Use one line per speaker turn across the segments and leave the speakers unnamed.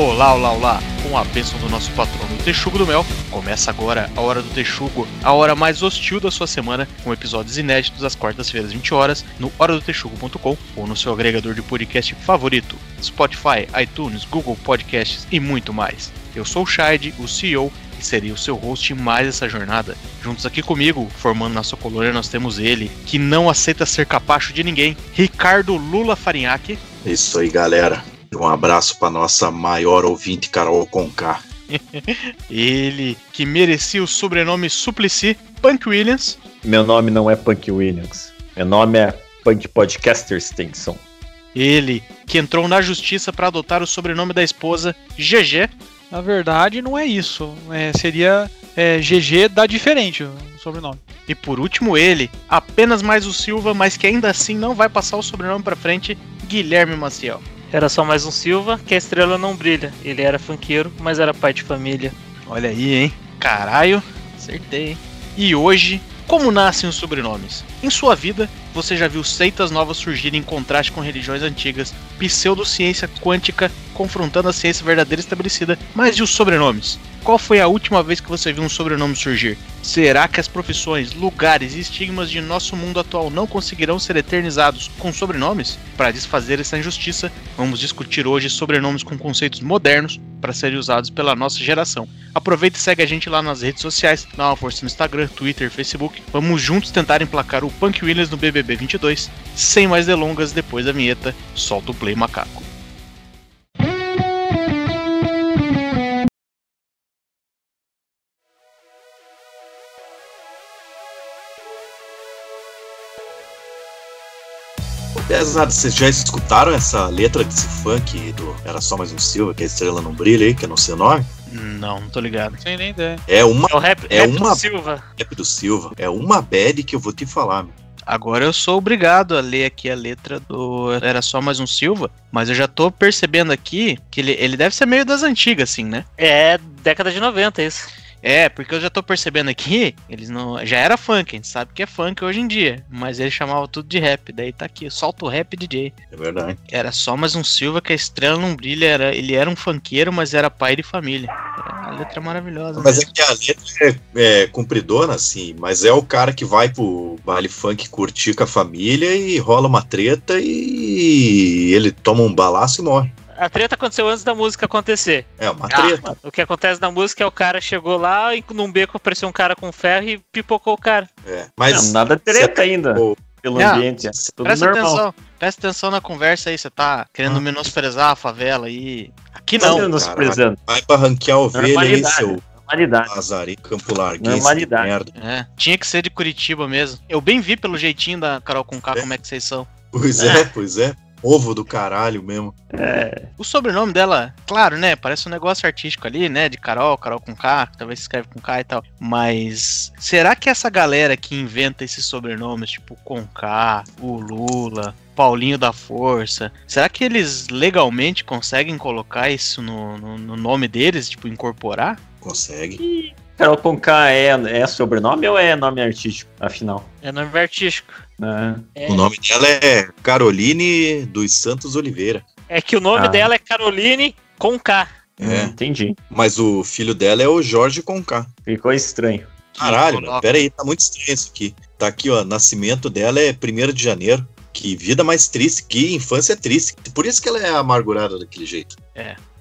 Olá, olá, olá! Com a bênção do nosso patrono Texugo do Mel, começa agora a Hora do Texugo, a hora mais hostil da sua semana, com episódios inéditos às quartas-feiras, 20 horas, no horadotexugo.com ou no seu agregador de podcast favorito, Spotify, iTunes, Google Podcasts e muito mais. Eu sou o Shide, o CEO, e serei o seu host em mais essa jornada. Juntos aqui comigo, formando nossa colônia, nós temos ele, que não aceita ser capacho de ninguém, Ricardo Lula Farinhaque.
Isso aí, galera. Um abraço para nossa maior ouvinte, Carol Conká.
ele que merecia o sobrenome Suplicy, Punk Williams.
Meu nome não é Punk Williams. Meu nome é Punk Podcaster Stinson.
Ele que entrou na justiça para adotar o sobrenome da esposa, GG.
Na verdade, não é isso. É, seria é, GG dá diferente o sobrenome.
E por último, ele, apenas mais o Silva, mas que ainda assim não vai passar o sobrenome para frente, Guilherme Maciel.
Era só mais um Silva, que a estrela não brilha. Ele era funkeiro, mas era pai de família.
Olha aí, hein? Caralho, acertei, hein? E hoje, como nascem os sobrenomes? Em sua vida, você já viu seitas novas surgirem em contraste com religiões antigas, pseudociência quântica confrontando a ciência verdadeira estabelecida, mas e os sobrenomes? Qual foi a última vez que você viu um sobrenome surgir? Será que as profissões, lugares e estigmas de nosso mundo atual não conseguirão ser eternizados com sobrenomes? Para desfazer essa injustiça, vamos discutir hoje sobrenomes com conceitos modernos para serem usados pela nossa geração. Aproveita e segue a gente lá nas redes sociais, dá uma força no Instagram, Twitter, Facebook. Vamos juntos tentar emplacar o Punk Williams no BBB 22. Sem mais delongas, depois da vinheta, solta o play macaco.
Pesado, vocês já escutaram essa letra desse funk do Era Só Mais Um Silva, que a estrela não brilha aí, que eu não sei o nome?
Não, não tô ligado.
Sem nem ideia.
É uma.
É o rap,
É
rap
uma-
do Silva.
Rap do Silva. É uma bad que eu vou te falar, meu.
Agora eu sou obrigado a ler aqui a letra do Era Só Mais Um Silva, mas eu já tô percebendo aqui que ele, ele deve ser meio das antigas, assim, né?
É década de 90, isso.
É, porque eu já tô percebendo aqui, eles não. Já era funk, a gente sabe que é funk hoje em dia, mas eles chamavam tudo de rap, daí tá aqui, solta o rap DJ.
É verdade.
Era só mais um Silva que a estrela não brilha, era, ele era um funkeiro, mas era pai de família. É, a letra é maravilhosa.
Mas é
mesmo.
que a letra é, é compridona, assim, mas é o cara que vai pro baile funk curtir com a família e rola uma treta e ele toma um balaço e morre.
A treta aconteceu antes da música acontecer.
É uma
Ah,
treta.
O que acontece na música é o cara chegou lá e num beco apareceu um cara com ferro e pipocou o cara.
É. Mas
Não, nada treta ainda
Pô,
pelo
Não,
ambiente. É tudo
Presta
normal.
atenção, presta atenção na conversa aí, você tá querendo
Ah.
menosprezar a favela aí. Aqui
Não,
não.
Não,
menosprezando.
vai pra ranquear ovelha aí, seu
Normalidade.
azar Campo Larguense.
Normalidade.
Merda.
É, tinha que ser de Curitiba mesmo. Eu bem vi pelo jeitinho da Carol com K como é que vocês são.
Pois é, pois é. Ovo do caralho mesmo.
É,
O sobrenome dela, claro, né? Parece um negócio artístico ali, né? De Carol, Carol com K, que talvez se escreve com K e tal. Mas será que essa galera que inventa esses sobrenomes, tipo com K, o Lula, Paulinho da Força, será que eles legalmente conseguem colocar isso no, no, no nome deles, tipo, incorporar?
Consegue.
Carol Conká é, é sobrenome ou é nome artístico, afinal?
É nome artístico.
É.
É,
O nome dela é Caroline dos Santos Oliveira.
é que o nome
Ah.
dela é Caroline com K.
É.
Entendi.
Mas o filho dela é o Jorge Conká.
Ficou estranho.
Caralho, pera aí, tá muito estranho isso aqui. Tá aqui, ó, nascimento dela é 1 de janeiro. Que vida mais triste, que infância triste. Por isso que ela é amargurada daquele jeito.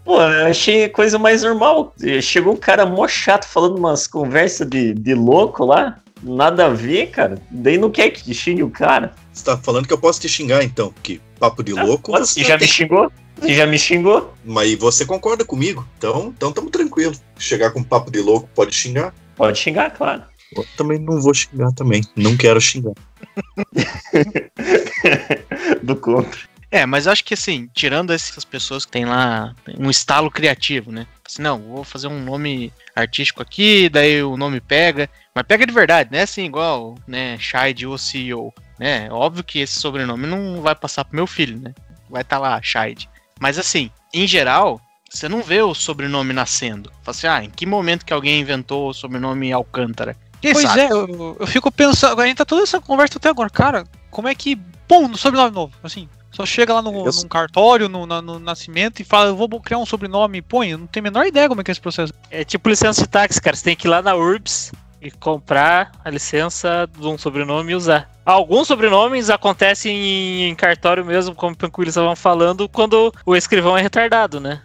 Pô, eu achei coisa mais normal. Chegou um cara mó chato falando umas conversas de, de louco lá. Nada a ver, cara. Daí não quer que xingue o cara.
Você tá falando que eu posso te xingar, então, que papo de louco.
Pode,
você
já
tem-
me xingou? Você já me xingou?
Mas você concorda comigo, então, então tamo tranquilo. Chegar com papo de louco pode xingar.
Pode xingar, claro.
Eu também não vou xingar também. Não quero xingar.
Do contra.
É, mas acho que assim, tirando essas pessoas que tem lá um estalo criativo, né? Assim, não, vou fazer um nome artístico aqui, daí o nome pega, mas pega de verdade, né? Assim, igual, né, Shide ou CEO, né? Óbvio que esse sobrenome não vai passar pro meu filho, né? Vai estar lá, Shide. Mas assim, em geral, você não vê o sobrenome nascendo. Fala assim, ah, em que momento que alguém inventou o sobrenome Alcântara? Quem
pois
sabe?
é, eu, eu fico pensando, a gente tá toda essa conversa até agora, cara, como é que. Pum, no sobrenome novo, assim. Só chega lá no,
Eu-
num cartório, no, na- no nascimento e fala, eu vou criar um sobrenome e põe. Eu não tenho a menor ideia como é que é esse processo.
É tipo licença de táxi, cara. Você tem que ir lá na URBS e comprar a licença de um sobrenome e usar. Alguns sobrenomes acontecem em, em cartório mesmo, como o estavam falando, quando o escrivão é retardado, né?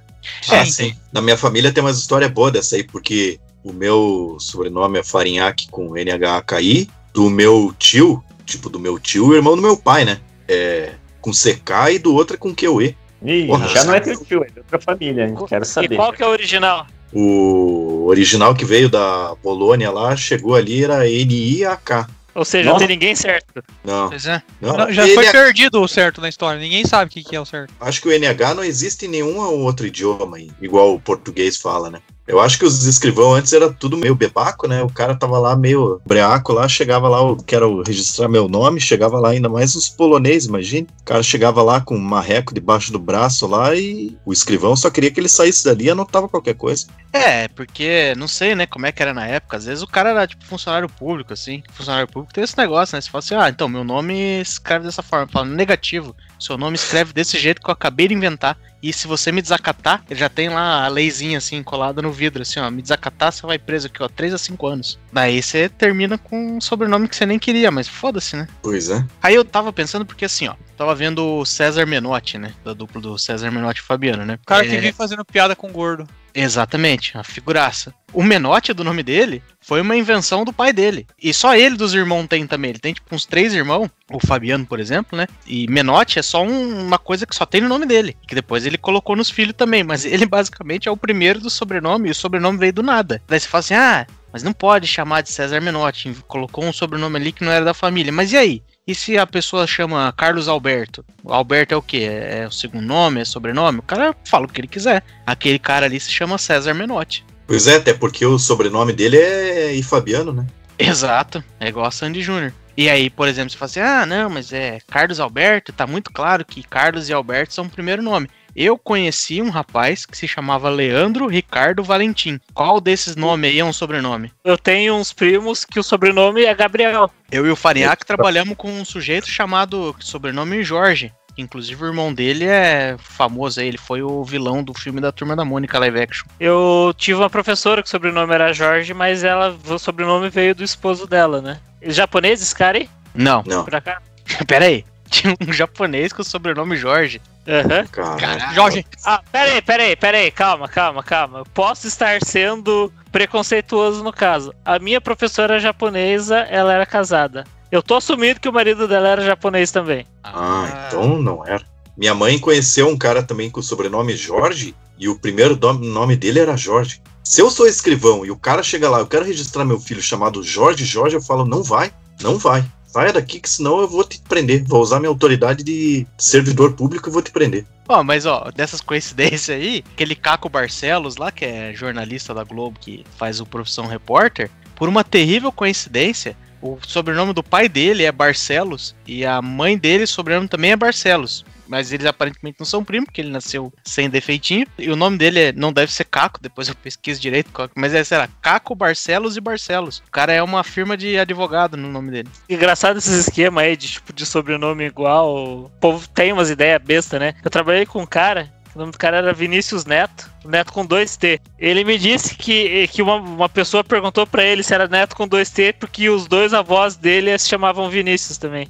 Ah, sim. Na minha família tem umas histórias boas dessa aí, porque o meu sobrenome é Farinhaque com NHKI, do meu tio, tipo, do meu tio, o irmão do meu pai, né? É com CK e do outro é com QE.
Ih,
Porra,
já não é teu tio, é de outra família, hein? Quero
E
saber.
qual que é o original?
O original que veio da Polônia lá, chegou ali, era NIAK.
Ou seja, não tem ninguém certo.
Não,
Pois é.
não.
Não, já foi perdido o certo na história. Ninguém sabe o que, que é o certo.
Acho que o NH não existe em nenhum outro idioma, igual o português fala, né? Eu acho que os escrivão antes era tudo meio bebaco, né? O cara tava lá meio breaco lá, chegava lá, eu quero registrar meu nome, chegava lá ainda mais os poloneses, imagine. O cara chegava lá com um marreco debaixo do braço lá e o escrivão só queria que ele saísse dali e anotava qualquer coisa.
É, porque não sei, né, como é que era na época. Às vezes o cara era tipo funcionário público, assim. Funcionário público tem esse negócio, né? Você fala assim, ah, então meu nome escreve dessa forma. Fala negativo. Seu nome escreve desse jeito que eu acabei de inventar. E se você me desacatar, ele já tem lá a leizinha assim colada no vidro, assim, ó. Me desacatar, você vai preso aqui, ó, 3 a 5 anos. Daí você termina com um sobrenome que você nem queria, mas foda-se, né?
Pois é.
Aí eu tava pensando porque assim, ó, tava vendo o César Menotti, né? Da dupla do César Menotti e Fabiano, né?
O cara
É,
que vive fazendo piada com gordo.
Exatamente, a figuraça. O Menotti do nome dele foi uma invenção do pai dele. E só ele dos irmãos tem também. Ele tem tipo uns três irmãos, o Fabiano, por exemplo, né? E Menotti é só um- uma coisa que só tem no nome dele. Que depois ele colocou nos filhos também. Mas ele basicamente é o primeiro do sobrenome e o sobrenome veio do nada. Daí você fala assim: ah, mas não pode chamar de César Menotti. Colocou um sobrenome ali que não era da família. Mas e aí? E se a pessoa chama Carlos Alberto? O Alberto é o quê? É, o segundo nome? É sobrenome? O cara fala o que ele quiser. Aquele cara ali se chama César Menotti.
Pois é, até porque o sobrenome dele é I Fabiano, né?
Exato, é igual a Sandy Júnior. E aí, por exemplo, você fala assim: ah, não, mas é Carlos Alberto, tá muito claro que Carlos e Alberto são o primeiro nome. Eu conheci um rapaz que se chamava Leandro Ricardo Valentim. Qual desses nomes aí é um sobrenome?
Eu tenho uns primos que o sobrenome é Gabriel.
Eu e o Farinhaque trabalhamos com um sujeito chamado sobrenome Jorge. Inclusive o irmão dele é famoso aí, ele foi o vilão do filme da Turma da Mônica live action.
Eu tive uma professora que o sobrenome era Jorge, mas ela, o sobrenome veio do esposo dela, né? Japonês, esse cara aí?
Não,
Não,
Por acaso?
pera aí. Tinha um japonês com o sobrenome Jorge.
Aham.
cara.
Jorge,
Ah, peraí, peraí, peraí, calma, calma, calma. Eu posso estar sendo preconceituoso no caso. A minha professora japonesa, ela era casada. Eu tô assumindo que o marido dela era japonês também.
Ah, então não era. Minha mãe conheceu um cara também com o sobrenome Jorge e o primeiro nome dele era Jorge. Se eu sou escrivão e o cara chega lá, eu quero registrar meu filho chamado Jorge Jorge, eu falo, não vai, não vai. Saia daqui que senão eu vou te prender. Vou usar minha autoridade de servidor público e vou te prender.
Ó, mas ó, dessas coincidências aí, aquele Caco Barcelos lá, que é jornalista da Globo, que faz o Profissão Repórter, por uma terrível coincidência, o sobrenome do pai dele é Barcelos e a mãe dele, sobrenome também é Barcelos. Mas eles aparentemente não são primos, porque ele nasceu sem defeitinho. E o nome dele é- não deve ser Caco, depois eu pesquiso direito, mas é, sei lá, Caco Barcelos e Barcelos. O cara é uma firma de advogado no nome dele.
Engraçado esses esquemas aí de tipo de sobrenome igual. O povo tem umas ideias bestas, né? Eu trabalhei com um cara. O nome do cara era Vinícius Neto, Neto com dois T. Ele me disse que, que uma, uma pessoa perguntou pra ele se era Neto com dois T, porque os dois avós dele se chamavam Vinícius também.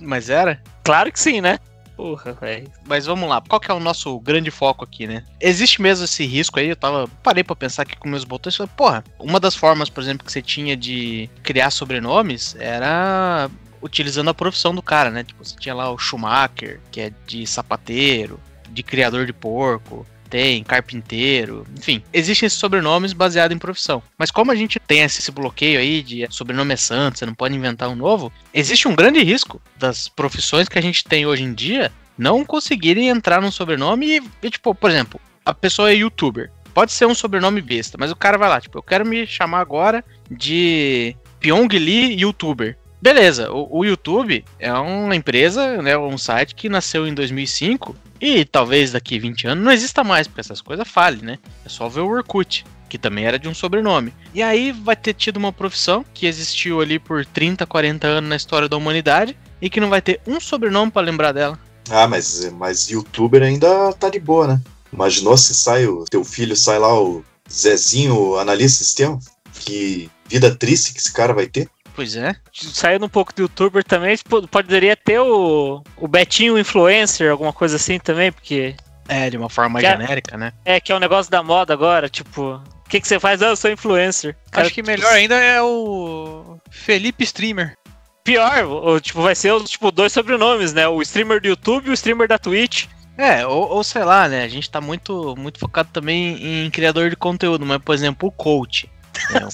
Mas era?
Claro que sim, né? Porra, velho.
Mas vamos lá, qual que é o nosso grande foco aqui, né? Existe mesmo esse risco aí, eu tava. Parei pra pensar aqui com meus botões e falei, porra, uma das formas, por exemplo, que você tinha de criar sobrenomes era utilizando a profissão do cara, né? Tipo, você tinha lá o Schumacher, que é de sapateiro, de criador de porco, tem carpinteiro, enfim. Existem esses sobrenomes baseados em profissão. Mas como a gente tem esse, bloqueio aí de sobrenome é santo, você não pode inventar um novo, existe um grande risco das profissões que a gente tem hoje em dia não conseguirem entrar num sobrenome e, e, tipo, por exemplo, a pessoa é youtuber. Pode ser um sobrenome besta, mas o cara vai lá, tipo, eu quero me chamar agora de Pyong Lee YouTuber. Beleza, o, o YouTube é uma empresa, né, um site que nasceu em 2005 e talvez daqui 20 anos não exista mais, porque essas coisas falhem, né? É só ver o Orkut. que também era de um sobrenome. E aí vai ter tido uma profissão que existiu ali por 30, 40 anos na história da humanidade e que não vai ter um sobrenome pra lembrar dela.
Ah, mas, mas youtuber ainda tá de boa, né? Imaginou se sai o teu filho, sai lá o Zezinho, o analista sistema? Que vida triste que esse cara vai ter.
Pois é.
Saindo um pouco do youtuber também, po- poderia ter o, o Betinho influencer, alguma coisa assim também, porque
É, de uma forma mais genérica, né?
é que é um negócio da moda agora, tipo, o que, que você faz? Ah, eu sou influencer. Cara,
Acho que melhor ainda é o Felipe Streamer.
Pior, o, tipo, vai ser os tipo, dois sobrenomes, né? O streamer do YouTube e o streamer da Twitch.
É, ou, ou sei lá, né? A gente tá muito, muito focado também em criador de conteúdo, mas, por exemplo, o coach. É,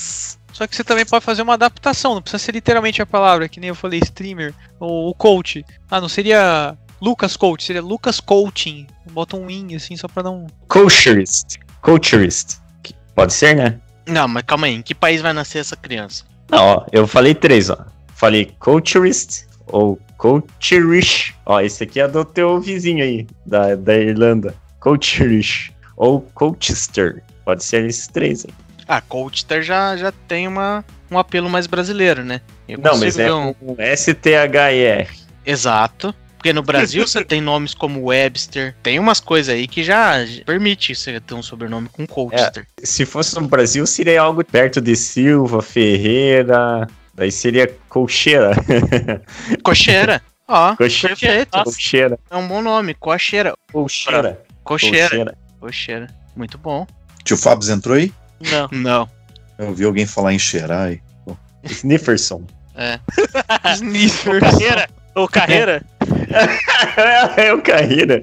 Só que você também pode fazer uma adaptação, não precisa ser literalmente a palavra, que nem eu falei, streamer, ou coach. Ah, não seria Lucas Coach, seria Lucas Coaching. Bota um in assim só pra não.
Culturist. Culturist. Que- Pode ser, né?
Não, mas calma aí, em que país vai nascer essa criança?
Não, ó, eu falei três, ó. Falei culturist ou culturish. Ó, esse aqui é do teu vizinho aí, da, da Irlanda. Culturish ou Colchester. Pode ser esses três aí.
Ah, Coachster já, já tem uma, um apelo mais brasileiro, né? Eu
Não, mas é
um-
um S-T-H-E-R.
Exato. Porque no Brasil você tem nomes como Webster. Tem umas coisas aí que já permite você ter um sobrenome com Coachster.
Se fosse no Brasil, seria algo perto de Silva, Ferreira. Daí seria Colcheira.
Cocheira. Ó,
Cocheira.
perfeito.
Nossa.
Colcheira.
É um bom nome. Cocheira. Cocheira.
Colcheira.
Cocheira. Muito bom.
Tio Fábio entrou aí?
Não.
Não.
Eu ouvi alguém falar em aí.
Snifferson.
É.
Sniffer.
Carreira. Ou carreira.
é o Carreira.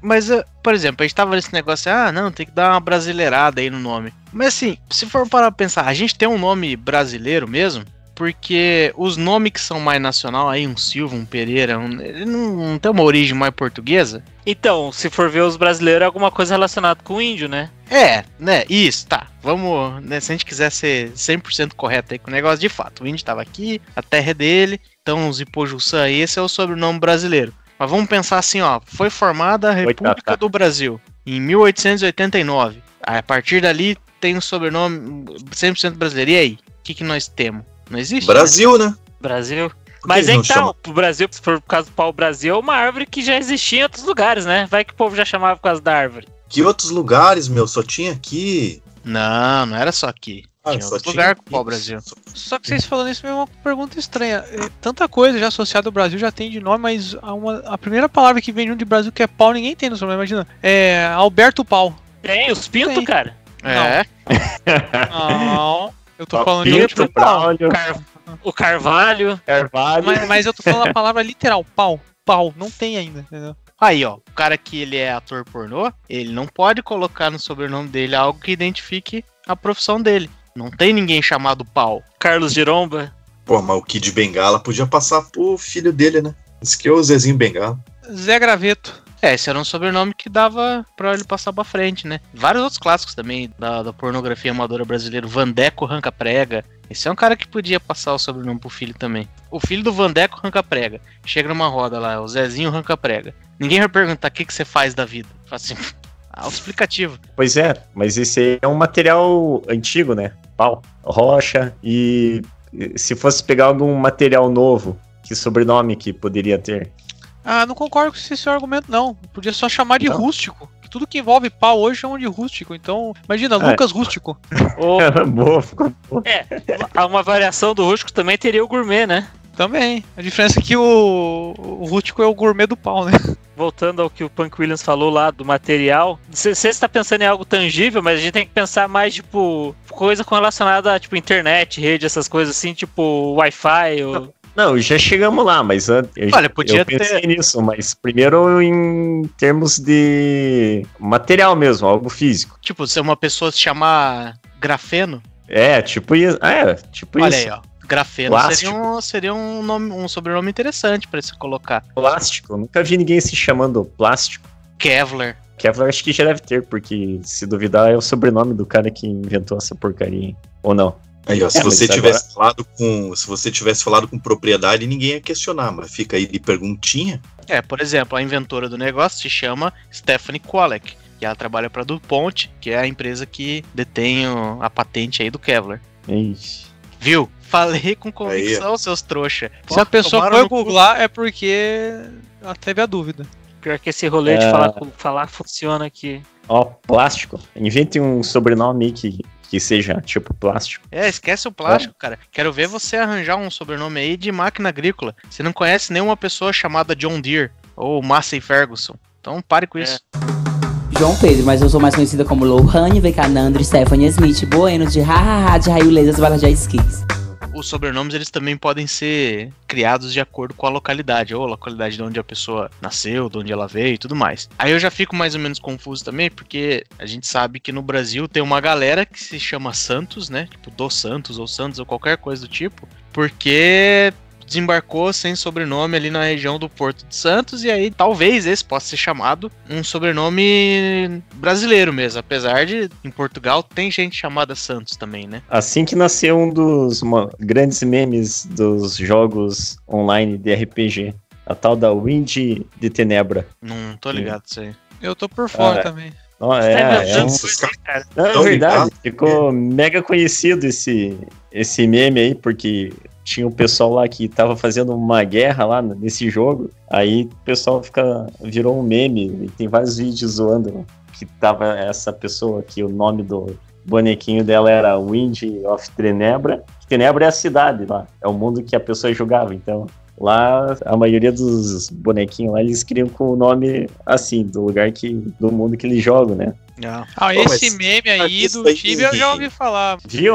Mas, eh, por exemplo, a gente tava nesse negócio, ah, não, tem que dar uma brasileirada aí no nome. Mas assim, se for para pensar, a gente tem um nome brasileiro mesmo, porque os nomes que são mais nacional aí, um Silva, um Pereira, um, ele não, não tem uma origem mais portuguesa?
Então, se for ver os brasileiros, é alguma coisa relacionada com o índio, né?
É, né, isso, tá. Vamos, né, se a gente quiser ser 100% correto aí com o negócio, de fato, o índio tava aqui, a terra é dele, então os Ipojuçã, esse é o sobrenome brasileiro. Mas vamos pensar assim, ó, foi formada a República do Brasil em 1889. A partir dali tem um sobrenome 100% brasileiro. E aí, o que, que nós temos? Não existe?
Brasil, né?
Brasil.
Por que
Mas
eles
é
não
que tá,
chamam?
o Brasil, se for por causa do pau-brasil, é uma árvore que já existia em outros lugares, né? Vai que o povo já chamava por causa da árvore.
Que outros lugares, meu? Só tinha aqui.
Não, não era só aqui.
Ah,
tinha
só
outro
tinha
lugar com o
aqui.
pau-brasil.
Só que vocês falando isso é uma pergunta estranha. É, Tanta coisa já associada ao Brasil já tem de nome, mas a, uma- a primeira palavra que vem junto de Brasil que é pau, ninguém tem no sobrenome, imagina. É Alberto Pau.
Tem, os pintos,
Tem.
cara.
É,
Não. Eu tô falando de.
Braulio,
Car- O Carvalho.
Carvalho.
Mas, mas eu tô falando a palavra literal, pau. Pau. Não tem ainda, entendeu?
Aí, ó, o cara que ele é ator pornô, ele não pode colocar no sobrenome dele algo que identifique a profissão dele. Não tem ninguém chamado pau.
Carlos Giromba.
Pô, mas o Kid Bengala podia passar pro filho dele, né? Esse que é o Zezinho Bengala.
Zé Graveto.
É, esse era um sobrenome que dava pra ele passar pra frente, né? Vários outros clássicos também da, da pornografia amadora brasileira. Vandeco Ranca Prega. Esse é um cara que podia passar o sobrenome pro filho também. O filho do Vandeco Ranca Prega. Chega numa roda lá, o Zezinho Ranca Prega. Ninguém vai perguntar o que, que você faz da vida. Fala assim, auto-explicativo.
Pois é, mas esse é um material antigo, né? Pau, rocha. E se fosse pegar algum material novo, que sobrenome que poderia ter?
Ah, não concordo com esse seu argumento, não. Podia só chamar de
Não?
rústico. Tudo que envolve pau hoje chamam de rústico. Então, imagina,
É.
Lucas Rústico.
Ou
Boa, ficou boa.
uma- uma variação do rústico também teria o gourmet, né?
Também. A diferença é que o, o rústico é o gourmet do pau, né?
Voltando ao que o Punk Williams falou lá do material, você está pensando em algo tangível, mas a gente tem que pensar mais, tipo, coisa relacionada a, tipo, internet, rede, essas coisas assim, tipo, Wi-Fi, ou...
Não, já chegamos lá, mas an- eu,
Olha, podia
eu pensei
ter-
nisso, mas primeiro em termos de material mesmo, algo físico.
Tipo, se uma pessoa se chamar grafeno,
É, tipo isso. É, tipo
olha
isso.
aí, ó. Grafeno
Plástico.
seria, um, seria um, nome, um sobrenome interessante pra se colocar.
Plástico. Nunca vi ninguém se chamando plástico.
Kevlar.
Kevlar acho que já deve ter, porque se duvidar é o sobrenome do cara que inventou essa porcaria. hein? Ou não?
Aí, ó, se
É,
você
agora-
tivesse falado com. Se você tivesse falado com propriedade, ninguém ia questionar, mas fica aí de perguntinha.
É, por exemplo, a inventora do negócio se chama Stephanie Kwolek. que ela trabalha pra DuPont, que é a empresa que detém a patente aí do Kevlar.
Ixi.
Viu? Falei com convicção, seus trouxa.
Se a pessoa for
no cu.
googlar, é porque ela teve a dúvida.
Pior que esse rolê de
É.
falar, falar funciona aqui.
Ó, plástico. Invente um sobrenome aí que, que seja tipo plástico.
É, esquece o plástico, cara. Quero ver você arranjar um sobrenome aí de máquina agrícola. Você não conhece nenhuma pessoa chamada John Deere ou Massey Ferguson. Então pare com
É.
isso.
João Pedro, mas eu sou mais conhecida como Lohane Vecanandro Stephanie Smith Bueno de Hahaha de Raio Balajá Skis.
Os sobrenomes eles também podem ser criados de acordo com a localidade, ou a localidade de onde a pessoa nasceu, de onde ela veio e tudo mais. Aí eu já fico mais ou menos confuso também, porque a gente sabe que no Brasil tem uma galera que se chama Santos, né? Tipo, do Santos ou Santos ou qualquer coisa do tipo, porque desembarcou sem sobrenome ali na região do Porto de Santos e aí talvez esse possa ser chamado um sobrenome brasileiro mesmo, apesar de em Portugal tem gente chamada Santos também, né?
Assim que nasceu um dos grandes memes dos jogos online de RPG. A tal da Wind de Tenebra.
Não tô ligado disso aí.
Eu tô por fora
Ah,
também.
Ó,
Você tá
é, é, um-. Não, é verdade. Ficou mega conhecido esse, esse meme aí, porque tinha um pessoal lá que tava fazendo uma guerra lá nesse jogo. Aí o pessoal fica, virou um meme e tem vários vídeos zoando que tava essa pessoa que o nome do bonequinho dela era Wind of Tenebra. Tenebra é a cidade lá, é o mundo que a pessoa jogava. Então lá a maioria dos bonequinhos lá eles criam com o nome assim, do lugar que do mundo que eles jogam, né?
Ah,
Pô,
esse meme aí do Tibia eu já ouvi falar.
Viu?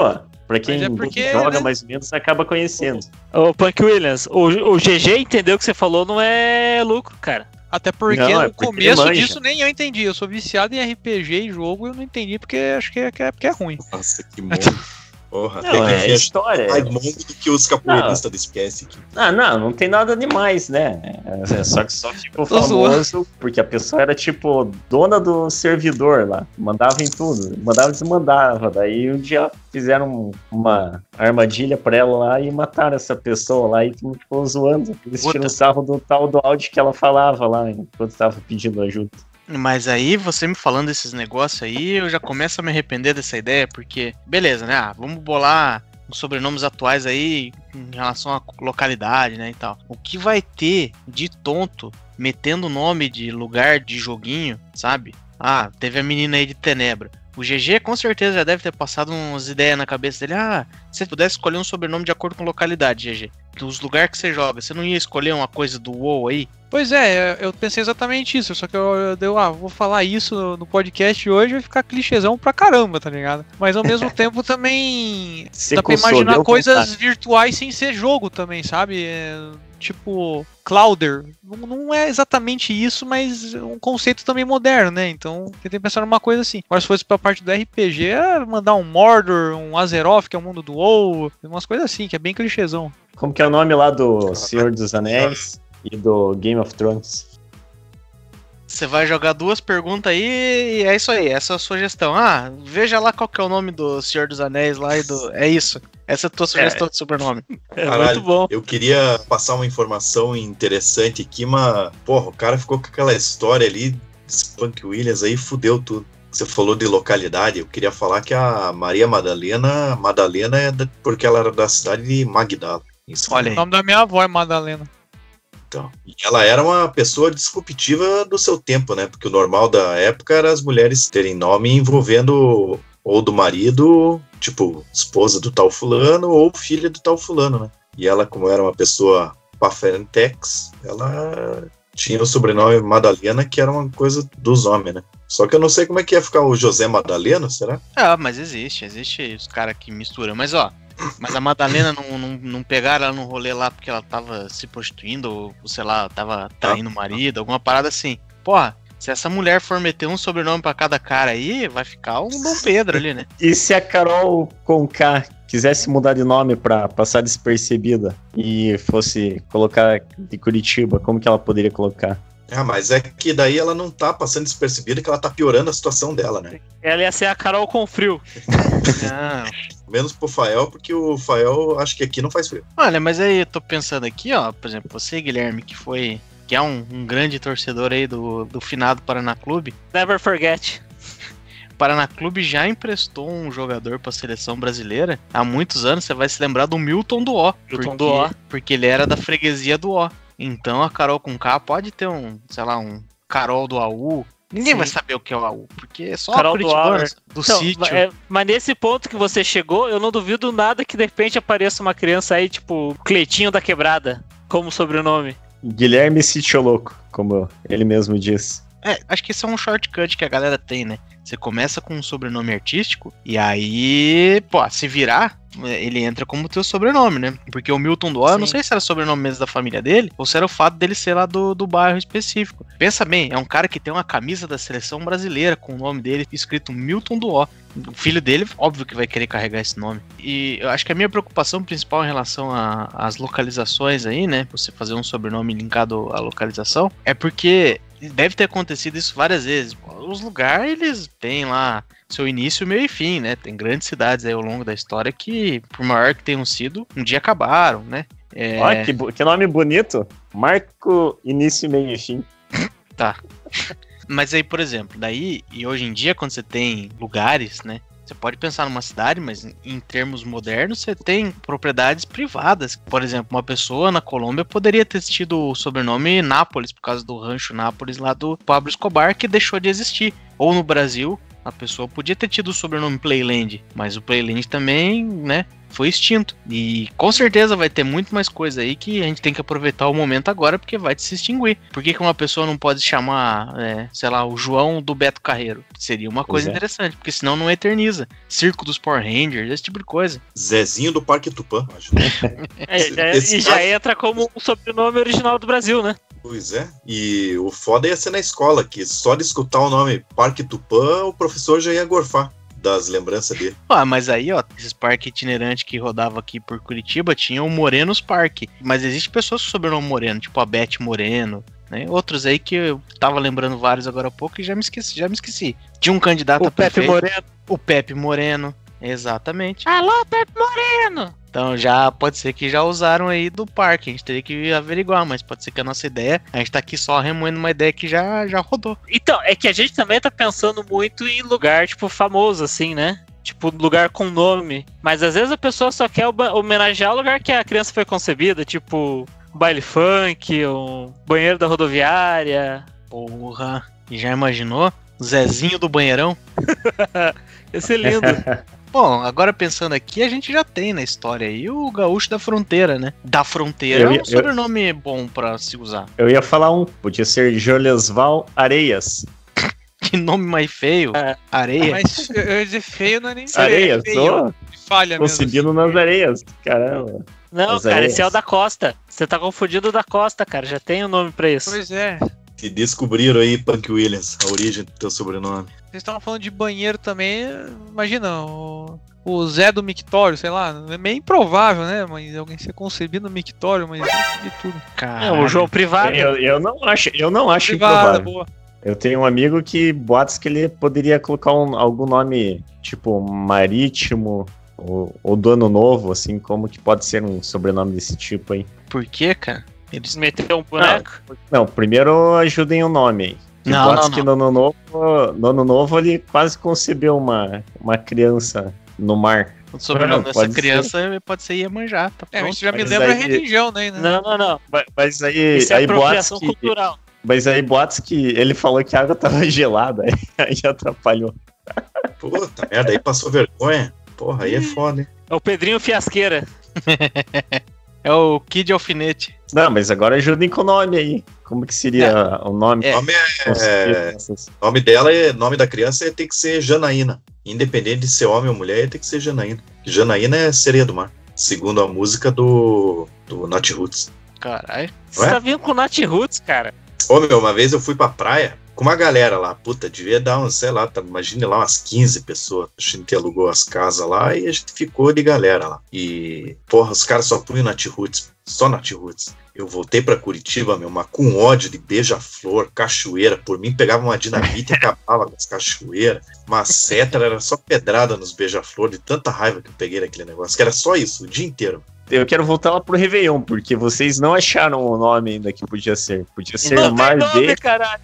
Pra quem
Mas é porque,
joga
né?
mais ou menos acaba conhecendo.
Ô, Punk Williams, o, o GG entendeu o que você falou, não é lucro, cara.
Até porque
Não, é
no
porque
começo disso nem eu entendi. Eu sou viciado em RPG e jogo e eu não entendi porque acho que é, que é, porque é ruim.
Nossa, que mundo. Porra,
Não, é história.
mais mundo do que os capoeiristas do Space aqui.
Ah, não, não tem nada demais, né? É, é só que só ficou famoso porque a pessoa era tipo dona do servidor lá, mandava em tudo, mandava e desmandava. Daí um dia fizeram uma armadilha pra ela lá e mataram essa pessoa lá e ficou zoando. Eles
Puta.
tiram sarro do tal do áudio que ela falava lá enquanto tava pedindo ajuda.
Mas aí, você me falando desses negócios aí, eu já começo a me arrepender dessa ideia, porque, beleza, né? Ah, vamos bolar os sobrenomes atuais aí em relação à localidade, né, e tal. O que vai ter de tonto metendo o nome de lugar de joguinho, sabe? Ah, teve a menina aí de Tenebra. O GG com certeza já deve ter passado umas ideias na cabeça dele. Ah, se você pudesse escolher um sobrenome de acordo com localidade, GG. Dos lugares que você joga, você não ia escolher uma coisa do WoW aí?
Pois é, eu pensei exatamente isso, só que eu, eu deu, ah, vou falar isso no, podcast hoje vai ficar clichêzão pra caramba, tá ligado? Mas ao mesmo tempo também
Você
dá pra imaginar
deu
coisas virtuais sem ser jogo também, sabe? É, tipo, Clouder. Não, não é exatamente isso, mas é um conceito também moderno, né? Então, tentei pensar numa coisa assim. Agora, se fosse pra parte do RPG, é mandar um Mordor, um Azeroth, que é o mundo do WoW, umas coisas assim, que é bem clichêzão.
Como que é o nome lá do Senhor dos Anéis e do Game of Thrones?
Você vai jogar duas perguntas aí e é isso aí, essa é a sugestão. Ah, veja lá qual que é o nome do Senhor dos Anéis lá e do. É isso. Essa é a tua sugestão de sobrenome.
É
Caralho.
muito bom.
Eu queria passar uma informação interessante aqui, mas, porra, o cara ficou com aquela história ali, esse Punk Williams aí, fudeu tudo. Você falou de localidade, eu queria falar que a Maria Madalena, Madalena é da- porque ela era da cidade de Magdala. Isso.
Olha
O
aí.
nome da minha avó é Madalena.
Então, ela era uma pessoa disruptiva do seu tempo, né? Porque o normal da época era as mulheres terem nome envolvendo ou do marido, tipo, esposa do tal fulano, ou filha do tal fulano, né? E ela, como era uma pessoa paferentex, ela tinha o sobrenome Madalena, que era uma coisa dos homens, né? Só que eu não sei como é que ia ficar o José Madalena, será?
Ah, mas existe, existe os caras que misturam. Mas ó, mas a Madalena não, não, não pegaram ela no rolê lá porque ela tava se prostituindo, ou sei lá, tava traindo o marido, alguma parada assim. Porra, se essa mulher for meter um sobrenome pra cada cara aí, vai ficar um Dom Pedro ali, né?
E se a Carol Conká quisesse mudar de nome pra passar despercebida e fosse colocar de Curitiba, como que ela poderia colocar?
Ah, mas é que daí ela não tá passando despercebida, que ela tá piorando a situação dela, né?
Ela ia ser a Carol com frio.
Não.
Menos pro Fael, porque o Fael acho que aqui não faz frio.
Olha, mas aí eu tô pensando aqui, ó, por exemplo, você, Guilherme, que foi que é um, um grande torcedor aí do, do finado Paraná Clube,
Never forget.
o Paraná Clube já emprestou um jogador para a seleção brasileira há muitos anos. Você vai se lembrar do Milton do O.
Milton
porque,
do O.
Porque ele era da freguesia do O. Então a Carol com K pode ter um, sei lá, um Carol do AU. Ninguém
Sim.
vai saber o que é o AU, porque é só
Carol do
curitibanos, do,
Então,
sítio.
é, mas nesse ponto que você chegou, eu não duvido nada que de repente apareça uma criança aí, tipo, Cleitinho da Quebrada, como sobrenome.
Guilherme Sitioloco, como ele mesmo diz.
É, acho que isso é um shortcut que a galera tem, né? Você começa com um sobrenome artístico e aí, pô, se virar, ele entra como teu sobrenome, né? Porque o Milton do O, eu não sei se era o sobrenome mesmo da família dele ou se era o fato dele ser lá do, do bairro específico. Pensa bem, é um cara que tem uma camisa da seleção brasileira com o nome dele escrito Milton do O. O filho dele, óbvio que vai querer carregar esse nome. E eu acho que a minha preocupação principal em relação às localizações aí, né? Você fazer um sobrenome linkado à localização, é porque deve ter acontecido isso várias vezes. Os lugares, eles têm lá seu início, meio e fim, né? Tem grandes cidades aí ao longo da história que, por maior que tenham sido, um dia acabaram, né? É,
Ó, que, que nome bonito. Marco Início, Meio e Fim.
Mas aí, por exemplo, daí, e hoje em dia, quando você tem lugares, né? Você pode pensar numa cidade, mas em termos modernos, você tem propriedades privadas. Por exemplo, uma pessoa na Colômbia poderia ter tido o sobrenome Nápoles, por causa do rancho Nápoles lá do Pablo Escobar, que deixou de existir. Ou no Brasil, a pessoa podia ter tido o sobrenome Playland, mas o Playland também, né, foi extinto. E com certeza vai ter muito mais coisa aí que a gente tem que aproveitar o momento agora, porque vai se extinguir. Por que, que uma pessoa não pode chamar, é, sei lá, o João do Beto Carreiro? Seria uma
Pois
coisa
é.
interessante, porque senão não eterniza. Circo dos Power Rangers, esse tipo de coisa.
Zezinho do Parque Tupã.
É, já-
Esse
e já
cara-
entra como um sobrenome original do Brasil, né?
Pois é. E o foda ia ser na escola, que só de escutar o nome Parque Tupã, o professor já ia gorfar das lembranças dele.
Ah, mas aí, ó, esses parques itinerantes que rodava aqui por Curitiba tinham o Morenos Parque. Mas existe pessoas com sobrenome Moreno, tipo a Beth Moreno, né? Outros aí que eu tava lembrando vários agora há pouco e já me esqueci, já me esqueci. Tinha um candidato
O
a
Pepe
prefeito,
Moreno.
o Pepe Moreno, exatamente.
Alô, Pepe Moreno!
Então já pode ser que já usaram aí do parque, a gente teria que averiguar, mas pode ser que a nossa ideia, a gente tá aqui só remoendo uma ideia que já, já rodou.
Então, é que a gente também tá pensando muito em lugar, tipo, famoso, assim, né? Tipo, lugar com nome. Mas às vezes a pessoa só quer homenagear o lugar que a criança foi concebida, tipo, um baile funk, um banheiro da rodoviária.
Porra, e já imaginou? Zezinho do banheirão?
Esse é lindo.
Bom, agora pensando aqui, a gente já tem na história aí o gaúcho da fronteira, né? Da fronteira
Eu
é
ia-
um sobrenome bom pra se usar.
Eu ia falar um, podia ser Jolesval Areias.
Que nome mais feio.
É.
Areia.
Mas eu eu ia dizer feio não é nem
Areias,
feio.
tô
Falha mesmo.
conseguindo nas areias. Caramba.
Não,
As
cara,
areias.
esse é o da Costa. Você tá confundindo o da Costa, cara. Já tem o nome pra isso.
Pois é.
E descobriram aí, Punk Williams, a origem do teu sobrenome.
Vocês estavam falando de banheiro também. Imagina, o, o Zé do mictório, sei lá. É meio improvável, né? Mas alguém ser concebido no mictório, mas de tudo.
É,
Caralho.
o João Privado.
Eu, eu não acho, eu não acho
Privada,
improvável.
boa.
Eu tenho um amigo que boatos que ele poderia colocar um- algum nome, tipo, marítimo, ou, ou do ano novo, assim, como que pode ser um sobrenome desse tipo aí.
Por quê, cara? Eles...
Meteu um boneco.
Não, primeiro ajudem o nome aí.
Não,
boatos
não,
que no ano, novo, no ano novo ele quase concebeu uma, uma criança no mar.
O sobrenome
Não,
dessa criança pode ser Iemanjá, tá
É, isso já me
mas
lembra a
aí-
religião, né?
Não, não, não.
Mas, aí,
Isso é
aí boatos que,
cultural.
mas aí boatos que ele falou que a água tava gelada, aí, aí atrapalhou.
Puta merda, aí passou vergonha. Porra, aí é foda, hein?
É o Pedrinho Fiasqueira.
É o Kid Alfinete.
Não, mas agora ajudem com o nome aí. Como que seria o nome?
É.
O nome, é,
nessas-
nome dela é. nome da criança é, tem que ser Janaína. Independente de ser homem ou mulher, tem que ser Janaína. Janaína é sereia do mar. Segundo a música do. do Nat Roots.
Caralho.
Você tá vindo com o Nat Roots, cara.
Ô meu, uma vez eu fui pra praia com uma galera lá. Puta, devia dar uns, sei lá, tá, imagine lá umas 15 pessoas. A gente alugou as casas lá e a gente ficou de galera lá. E, porra, os caras só punham na Roots, só na Roots. Eu voltei pra Curitiba, meu, mas com ódio de beija-flor, cachoeira. Por mim, pegava uma dinamite e acabava com as cachoeiras. Uma seta era só pedrada nos beija-flor, de tanta raiva que eu peguei naquele negócio, que era só isso, o dia inteiro.
Eu quero voltar lá pro Réveillon, porque vocês não acharam o nome ainda que podia ser. Podia ser Mar de.
caralho.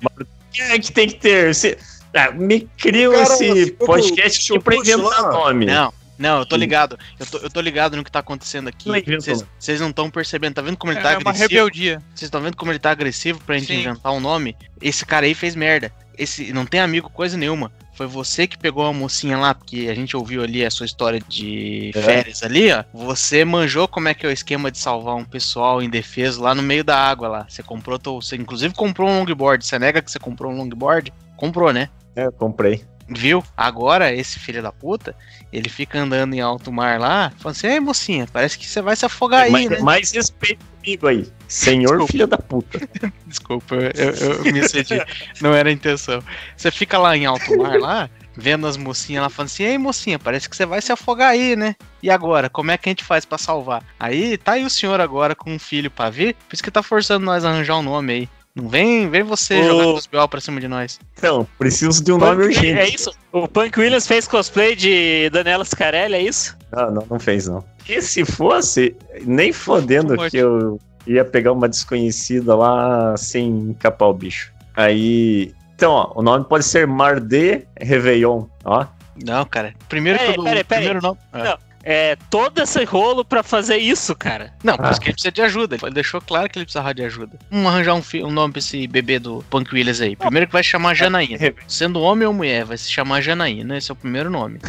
É que tem que ter? Você... Ah, me criou
Cara,
esse podcast
com o
aqui pra inventar
lá.
nome.
Não, não, eu tô ligado. Eu tô, eu tô ligado no que tá acontecendo aqui.
Inventa,
Vocês
não.
estão percebendo. Tá vendo como ele
É
tá
uma
agressivo?
rebeldia.
Vocês estão vendo como ele tá agressivo pra gente
Sim.
inventar um nome? Esse cara aí fez merda. Esse não tem amigo coisa nenhuma. Foi você que pegou a mocinha lá, porque a gente ouviu ali a sua história de
É.
férias ali, ó. Você manjou como é que é o esquema de salvar um pessoal indefeso lá no meio da água lá. Você comprou, você inclusive comprou um longboard. Você nega que você comprou um longboard? Comprou, né?
É, comprei.
Viu? Agora, esse filho da puta, ele fica andando em alto mar lá, falando assim, ei mocinha, parece que você vai se afogar aí,
mais,
né?
mais respeito aí. Senhor
Desculpa.
filho da puta.
Desculpa, eu, eu me excedi. Não era a intenção. Você fica lá em alto mar lá, vendo as mocinhas lá falando assim, ei mocinha, parece que você vai se afogar aí, né? E agora, como é que a gente faz pra salvar? Aí tá aí o senhor agora com um filho pra vir, por isso que tá forçando nós a arranjar um nome aí. Não vem, vem você
Ô.
jogar os BO pra cima de nós.
Então, preciso de um nome
Punk-
urgente.
É isso? O Punk Williams fez cosplay de Daniela Scarelli, é isso?
Não, não, não fez, não. E se fosse, nem fodendo que eu ia pegar uma desconhecida lá sem encapar o bicho. Aí. Então, ó, o nome pode ser Mardê Réveillon, ó.
Não, cara. Primeiro que eu,
peraí,
o
peraí.
primeiro nome. Ah.
Não. É, todo esse rolo pra fazer isso, cara.
Não, por
Ah.
isso que ele precisa de ajuda. Ele deixou claro que ele precisava de ajuda. Vamos arranjar um, um nome pra esse bebê do Punk Williams aí. Primeiro que vai se chamar Janaína. Sendo homem ou mulher, vai se chamar Janaína. Esse é o primeiro nome.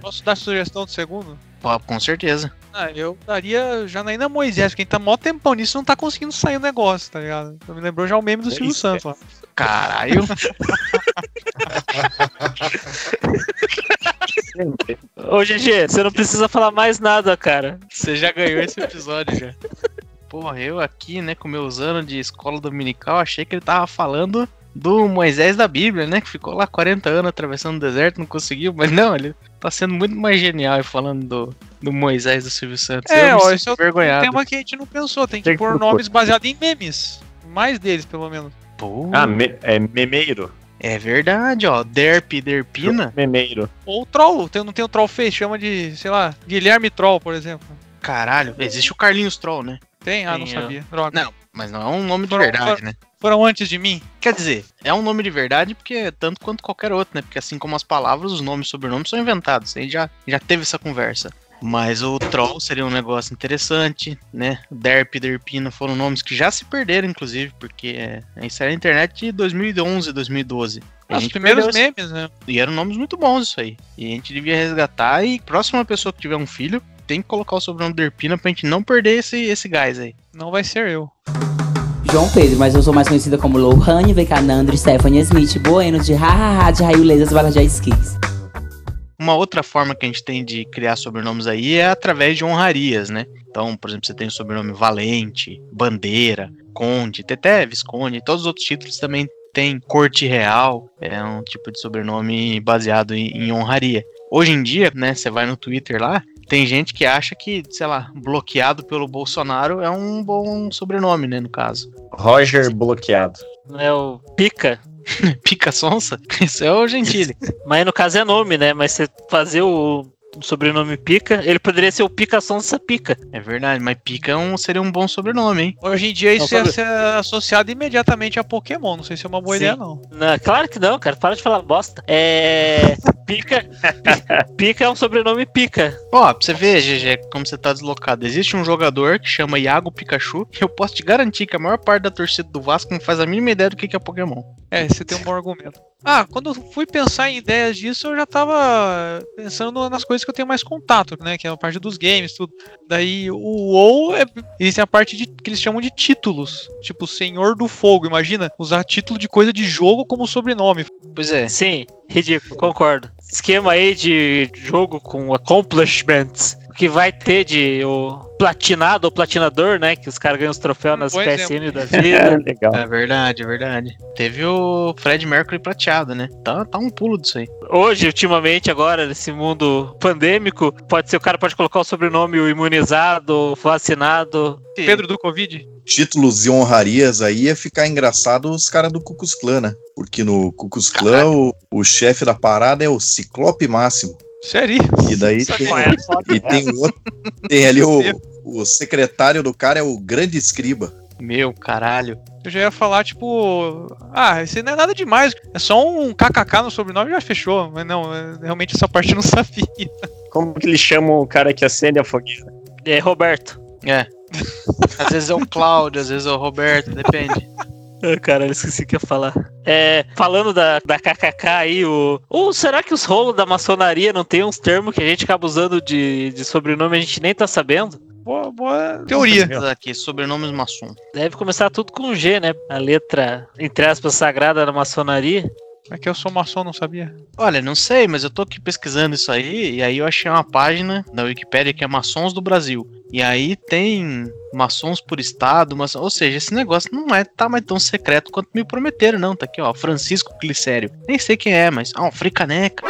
Posso dar sugestão do segundo?
Com certeza.
Ah, eu daria Janaína Moisés, porque a gente tá mó tempão nisso e não tá conseguindo sair o negócio, tá ligado? Então me lembrou já o meme do Silvio
Isso,
Santos lá.
Caralho.
Ô, GG, você não precisa falar mais nada, cara.
Você já ganhou esse episódio já. Porra, eu aqui, né, com meus anos de escola dominical, achei que ele tava falando do Moisés da Bíblia, né? Que ficou lá 40 anos atravessando o deserto, não conseguiu. Mas não, ele tá sendo muito mais genial e falando do, do Moisés do Silvio Santos.
É, ó, esse é o tema que a gente não pensou, tem que
Tem que
pôr nomes baseados em memes. Mais deles, pelo menos.
Pô,
Ah, me- é memeiro.
é verdade, ó. Derp, Derpina.
Memeiro.
Ou Troll, tem, não tem o Troll Face, chama de, sei lá, Guilherme Troll, por exemplo.
Caralho, existe o Carlinhos Troll, né?
Tem? Ah, não
Tem, ó.
sabia. Droga.
Não, mas não é um nome de
Foram-
verdade, né?
Foram antes de mim?
Quer dizer, é um nome de verdade porque é tanto quanto qualquer outro, né? Porque assim como as palavras, os nomes e sobrenomes são inventados. A gente já, já teve essa conversa. Mas o Troll seria um negócio interessante, né? Derp e Derpina foram nomes que já se perderam, inclusive, porque é, isso era a internet de 2011, 2012. E a
Os primeiros memes, né?
E eram nomes muito bons isso aí. E a gente devia resgatar e próxima pessoa que tiver um filho tem que colocar o sobrenome Derpina pra gente não perder esse, esse gás aí.
Não vai ser eu.
João Pedro, mas eu sou mais conhecida como Lohane, Vecanandro, Stephanie Smith, Bueno de Hahaha de Raio Lesas Balajá Skis.
Uma outra forma que a gente tem de criar sobrenomes aí é através de honrarias, né? Então, por exemplo, você tem o sobrenome Valente, Bandeira, Conde, tem até Visconde, todos os outros títulos também tem Corte Real, é um tipo de sobrenome baseado em, em honraria. Hoje em dia, né, você vai no Twitter lá, tem gente que acha que, sei lá, bloqueado pelo Bolsonaro é um bom sobrenome, né, no caso.
Roger bloqueado.
Não é o Pica.
Pica Sonsa? Isso é o Gentili.
Mas no caso é nome, né? Mas você fazer o o sobrenome Pica, ele poderia ser o Pica Sonsa Pica.
É verdade, mas Pica é um- seria um bom sobrenome, hein?
Hoje em dia isso
Não,
ia
sabe-
ser associado imediatamente a Pokémon. Não sei se é uma boa
Sim.
ideia, não.
Não, claro que não, cara. Para de falar bosta. É. Pica. Pica é um sobrenome Pica.
Ó, pra você ver, GG, como você tá deslocado. Existe um jogador que chama Iago Pikachu, e eu posso te garantir que a maior parte da torcida do Vasco não faz a mínima ideia do que que é Pokémon.
É, você tem um bom argumento. Ah, quando eu fui pensar em ideias disso, eu já tava pensando nas coisas que eu tenho mais contato, né? Que é a parte dos games, tudo. Daí o WoW, é, existe a parte de, que eles chamam de títulos. Tipo, Senhor do Fogo. Imagina usar título de coisa de jogo como sobrenome.
Pois é.
Sim, ridículo, concordo. Esquema aí de jogo com accomplishments. Que vai ter de o platinado ou platinador, né? Que os caras ganham os troféus nas PSN da
É,
vida.
legal.
É verdade, é verdade. Teve o Fred Mercury prateado, né? Tá, tá um pulo disso aí.
Hoje, ultimamente, agora, nesse mundo pandêmico, pode ser o cara pode colocar o sobrenome o imunizado, o vacinado.
Pedro do Covid.
Títulos e honrarias aí ia ficar engraçado os caras do Cucus Clã, né? Porque no Cucus Clã o, o chefe da parada é o Ciclope Máximo.
Sério?
E daí
Só
tem,
é
e tem um outro. Tem ali o, o secretário do cara é o Grande Escriba.
Meu caralho.
Eu já ia falar, tipo. Ah, isso não é nada demais. É só um KKK no sobrenome e já fechou. Mas não, é- realmente essa parte eu não sabia.
Como que eles chamam o cara que acende a fogueira?
É Roberto.
É. Às vezes é o Cláudio, às vezes é o Roberto, depende.
Ah, Cara, eu esqueci o que ia falar. É, falando da, da KKK aí, o. Ou será que os rolos da maçonaria não tem uns termos que a gente acaba usando de, de sobrenome e a gente nem tá sabendo?
Boa, boa teoria.
Aqui, sobrenomes maçom.
Deve começar tudo com G, né? A letra, entre aspas, sagrada da maçonaria.
É que eu sou maçom, não sabia.
Olha, não sei, mas eu tô aqui pesquisando isso aí, e aí eu achei uma página da Wikipédia que é Maçons do Brasil. E aí tem maçons por estado, maçom... ou seja, esse negócio não é tá mais tão secreto quanto me prometeram, não. Tá aqui, ó, Francisco Glicério. Nem sei quem é, mas. Ah, um fricaneca.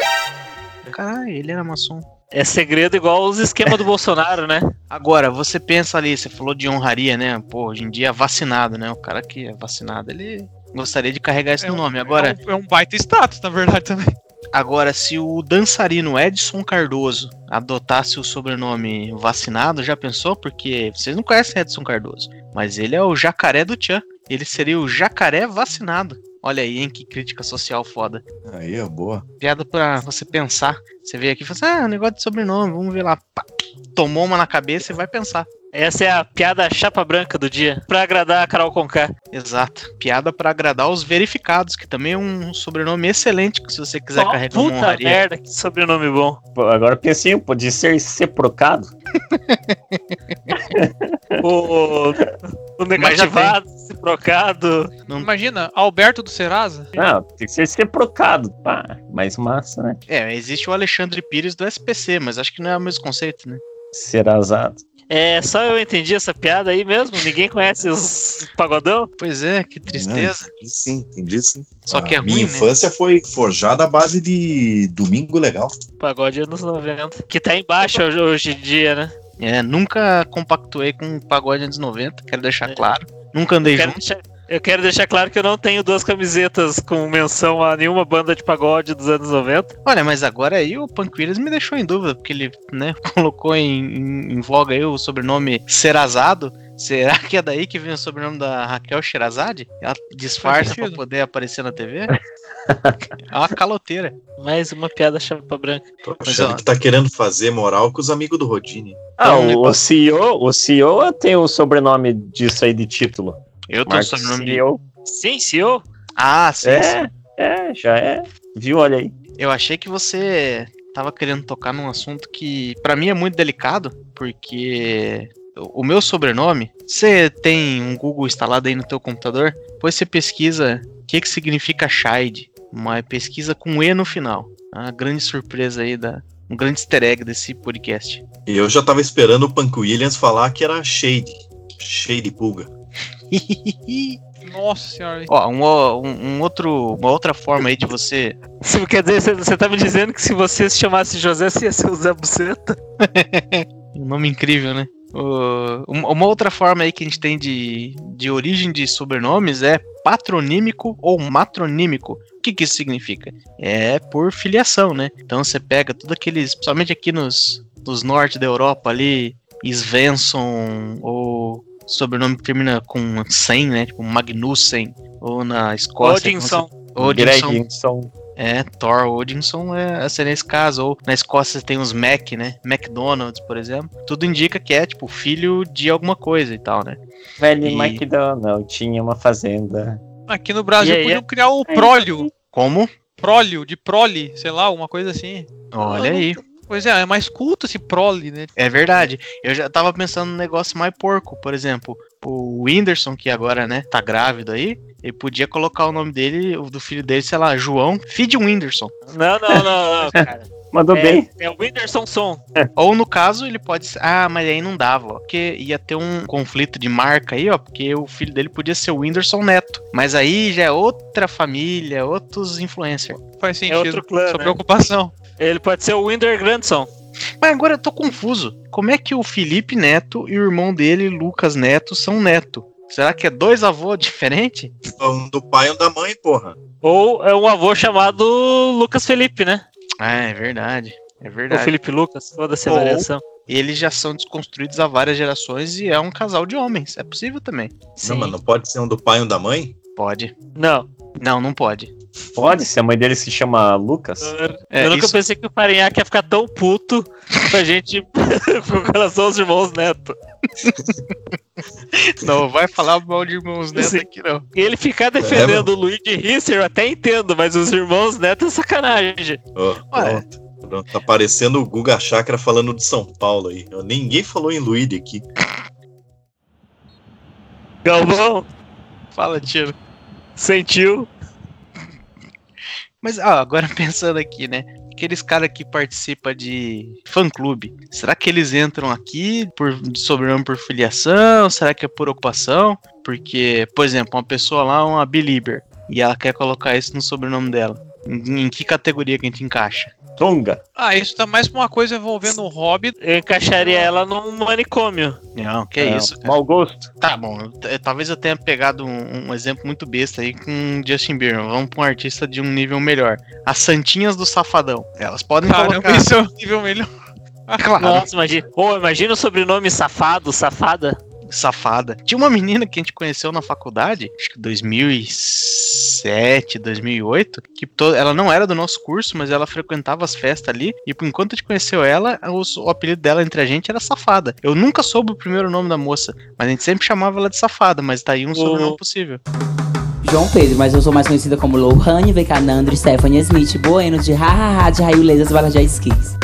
Caralho, ele era maçom.
É segredo igual os esquemas do Bolsonaro, né?
Agora, você pensa ali, você falou de honraria, né? Pô, hoje em dia é vacinado, né? O cara que é vacinado, ele gostaria de carregar isso
É
no
um-
nome. Agora,
É um, é um baita status, na verdade, também.
Agora, se o dançarino Edson Cardoso adotasse o sobrenome vacinado, já pensou? Porque vocês não conhecem Edson Cardoso, mas ele é o jacaré do Tchan. Ele seria o jacaré vacinado. Olha aí, hein, que crítica social foda.
Aí é boa.
Piada pra você pensar. Você vê aqui e fala assim, ah, negócio de sobrenome, vamos ver lá. Pá, tomou uma na cabeça e vai pensar.
Essa é a piada chapa branca do dia. Pra agradar a Carol Conká.
Exato. Piada pra agradar os verificados, que também é um sobrenome excelente, que se você quiser
Ó,
carregar uma
puta
honraria.
merda, que sobrenome bom.
Pô, Agora pensei, pode ser seprocado.
O, o negativado, reciprocado.
Imagina, Alberto do Serasa.
Não, tem que ser seprocado. Pá, mais massa, né?
É, existe o Alexandre Pires do SPC, mas acho que não é o mesmo conceito, né?
Serasado.
É, só eu entendi essa piada aí mesmo. Ninguém conhece os pagodão.
Pois é, que tristeza.
Não, entendi sim, entendi sim.
Só que é
A Minha
ruim, né?
infância foi forjada à base de Domingo Legal.
Pagode anos 90. Que tá embaixo hoje, hoje em dia, né?
É, nunca compactuei com o pagode anos 90, quero deixar
É.
claro. Nunca andei
Eu quero,
junto.
deixar, eu quero deixar claro que eu não tenho duas camisetas com menção a nenhuma banda de pagode dos anos 90.
Olha, mas agora aí o Panquiras me deixou em dúvida, porque ele, né, colocou em, em, em voga aí o sobrenome Serazado. Será que é daí que vem o sobrenome da Raquel Sherazade? Ela disfarça pra
sentido.
poder aparecer na TV? É uma caloteira.
Mais uma piada chapa branca.
Tô achando que tá querendo fazer moral com os amigos do Rodine.
Ah, o, o CEO, o CEO tem o sobrenome disso aí de título.
Eu tô
Mark
sobrenome de...
CEO.
Sim, senhor.
Ah, sim, sim.
É, é, já é. Viu? Olha aí.
Eu achei que você tava querendo tocar num assunto que pra mim é muito delicado, porque o o meu sobrenome, você tem um Google instalado aí no teu computador, depois você pesquisa o que que significa Shide, uma pesquisa com E no final. A grande surpresa aí da um grande easter egg desse podcast.
E eu já tava esperando o Punk Williams falar que era Shade. Shade Pulga.
Nossa senhora.
Ó, um, um- um outro, uma outra forma aí de você
Se- Quer dizer, você- você tá me dizendo que se você se chamasse José, você ia ser o Zé Buceta?
Um nome incrível, né? O- uma outra forma aí que a gente tem de, de origem de sobrenomes é patronímico ou matronímico. O que, que isso significa? É por filiação, né? Então você pega tudo aqueles, principalmente aqui nos, nos norte da Europa ali, Svensson, ou sobrenome que termina com Sen, né? Tipo Magnussen, ou na Escócia.
Odinson.
Odinson.
Gregson.
É, Thor Odinson é, é nesse caso. Ou na Escócia tem os Mac, né? McDonald's, por exemplo. Tudo indica que é, tipo, filho de alguma coisa e tal, né?
Velho
E-
McDonald tinha uma fazenda.
Aqui no Brasil
aí,
podiam criar o prólio.
Como?
Prólio, de prole, sei lá, uma coisa assim.
Olha aí.
Pois é, é mais culto esse prole, né?
É verdade. Eu já tava pensando num negócio mais porco. Por exemplo, o Whindersson, que agora, né, tá grávido aí, ele podia colocar o nome dele, o do filho dele, sei lá, João Feed Whindersson.
Não, não, não, não, cara.
Mandou bem.
É, é o Whindersson Son.
Ou no caso, ele pode ser. Ah, mas aí não dava, ó. Porque ia ter um conflito de marca aí, ó. Porque o filho dele podia ser o Whindersson Neto. Mas aí já é outra família, outros influencers.
Faz
É
sentido.
outro clã,
Sua
né?
preocupação.
Ele pode ser o Winder Grandson.
Mas agora eu tô confuso. Como é que o Felipe Neto e o irmão dele, Lucas Neto, são neto? Será que é dois avôs diferentes?
Um do pai e um da mãe, porra.
Ou é um avô chamado Lucas Felipe, né?
Ah, é verdade. É verdade.
Felipe Lucas, foda-se a
Ou-
variação.
Eles já são desconstruídos há várias gerações e é um casal de homens. É possível também.
Sim.
Não, mas não pode ser um do pai e um da mãe?
Pode.
Não.
Não, não pode.
Pode, se a mãe dele se chama Lucas.
É,
eu nunca
isso-
pensei que o Farinhaque ia ficar tão puto com a gente com relação aos irmãos Neto.
Não vai falar mal de irmãos Neto
Sim.
aqui, não.
E ele ficar defendendo o Luigi Risser, eu até entendo, mas os irmãos Neto é sacanagem.
Ó,
Ué.
pronto. Pronto, Tá parecendo o Guga Chakra falando de São Paulo aí. Ninguém falou em Luíde aqui.
Galvão,
Fala, tiro.
sentiu.
Mas ah, agora pensando aqui, né? Aqueles caras que participam de fã-clube, será que eles entram aqui por de sobrenome por filiação? Será que é por ocupação? Porque, por exemplo, uma pessoa lá, uma belieber, e ela quer colocar isso no sobrenome dela. Em, em que categoria que a gente encaixa?
Tonga.
Ah, isso tá mais pra uma coisa envolvendo o hobby.
Eu encaixaria ela num manicômio.
Não, que é, isso, cara.
Mau gosto.
Tá bom, t- talvez eu tenha pegado um, um exemplo muito besta aí com Justin Bieber. Vamos pra um artista de um nível melhor. As Santinhas do Safadão. Elas podem
Caramba,
colocar.
isso é um nível melhor.
Claro.
Nossa, imagina. Ô, imagina o sobrenome safado, safada.
safada. Tinha uma menina que a gente conheceu na faculdade, acho que 2007, 2008, que to- ela não era do nosso curso, mas ela frequentava as festas ali, e por enquanto a gente conheceu ela, os- o apelido dela entre a gente era Safada. Eu nunca soube o primeiro nome da moça, mas a gente sempre chamava ela de Safada, mas tá aí um sobrenome possível.
João Pedro, mas eu sou mais conhecida como Lohane, Vecanandro, Stephanie Smith, Bueno, de Hahaha, de Raio Lesas, Balajá Skis.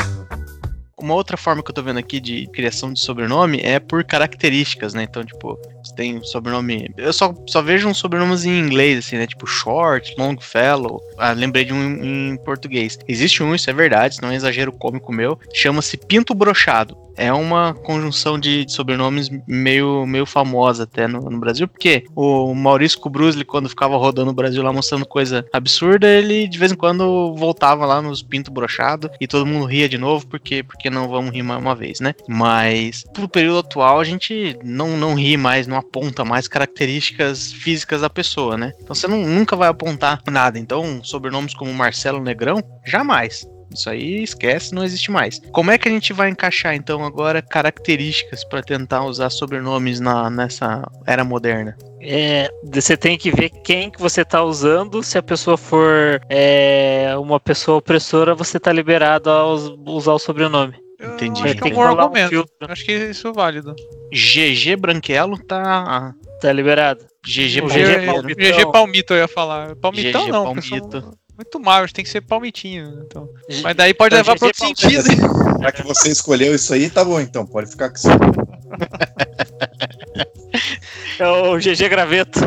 Uma outra forma que eu tô vendo aqui de criação de sobrenome é por características, né? Então, tipo, tem um sobrenome. Eu só, só vejo uns sobrenomes em inglês, assim, né? Tipo, Short, Longfellow. Ah, lembrei de um em português. Existe um, isso é verdade, isso não é exagero cômico meu. Chama-se Pinto Brochado. É uma conjunção de, de sobrenomes meio, meio famosa até no, no Brasil, porque o Maurício Kubrusli, quando ficava rodando o Brasil lá mostrando coisa absurda, ele de vez em quando voltava lá nos Pinto Brochado e todo mundo ria de novo, porque, porque não vamos rir mais uma vez, né? Mas pro período atual a gente não, não ri mais, não aponta mais características físicas da pessoa, né? Então você não, nunca vai apontar nada. Então, sobrenomes como Marcelo Negrão, jamais. Isso aí esquece, não existe mais. Como é que a gente vai encaixar então agora características para tentar usar sobrenomes na, nessa era moderna?
É, você tem que ver quem que você tá usando. Se a pessoa for é, uma pessoa opressora, você tá liberado a us- usar o sobrenome.
Eu
Entendi.
Acho que é
Tem
um bom
um
argumento.
filtro.
Acho que isso é válido.
GG Branquelo tá.
Tá liberado.
GG
O
O
GG.
GG Palmito eu ia falar. Palmitão
GG
não,
Palmito.
muito magros, tem que ser palmitinho. Então. Mas daí pode
Então,
levar para
GG
outro sentido.
Já que você escolheu isso aí, tá bom então, pode ficar com isso.
É o GG Graveto.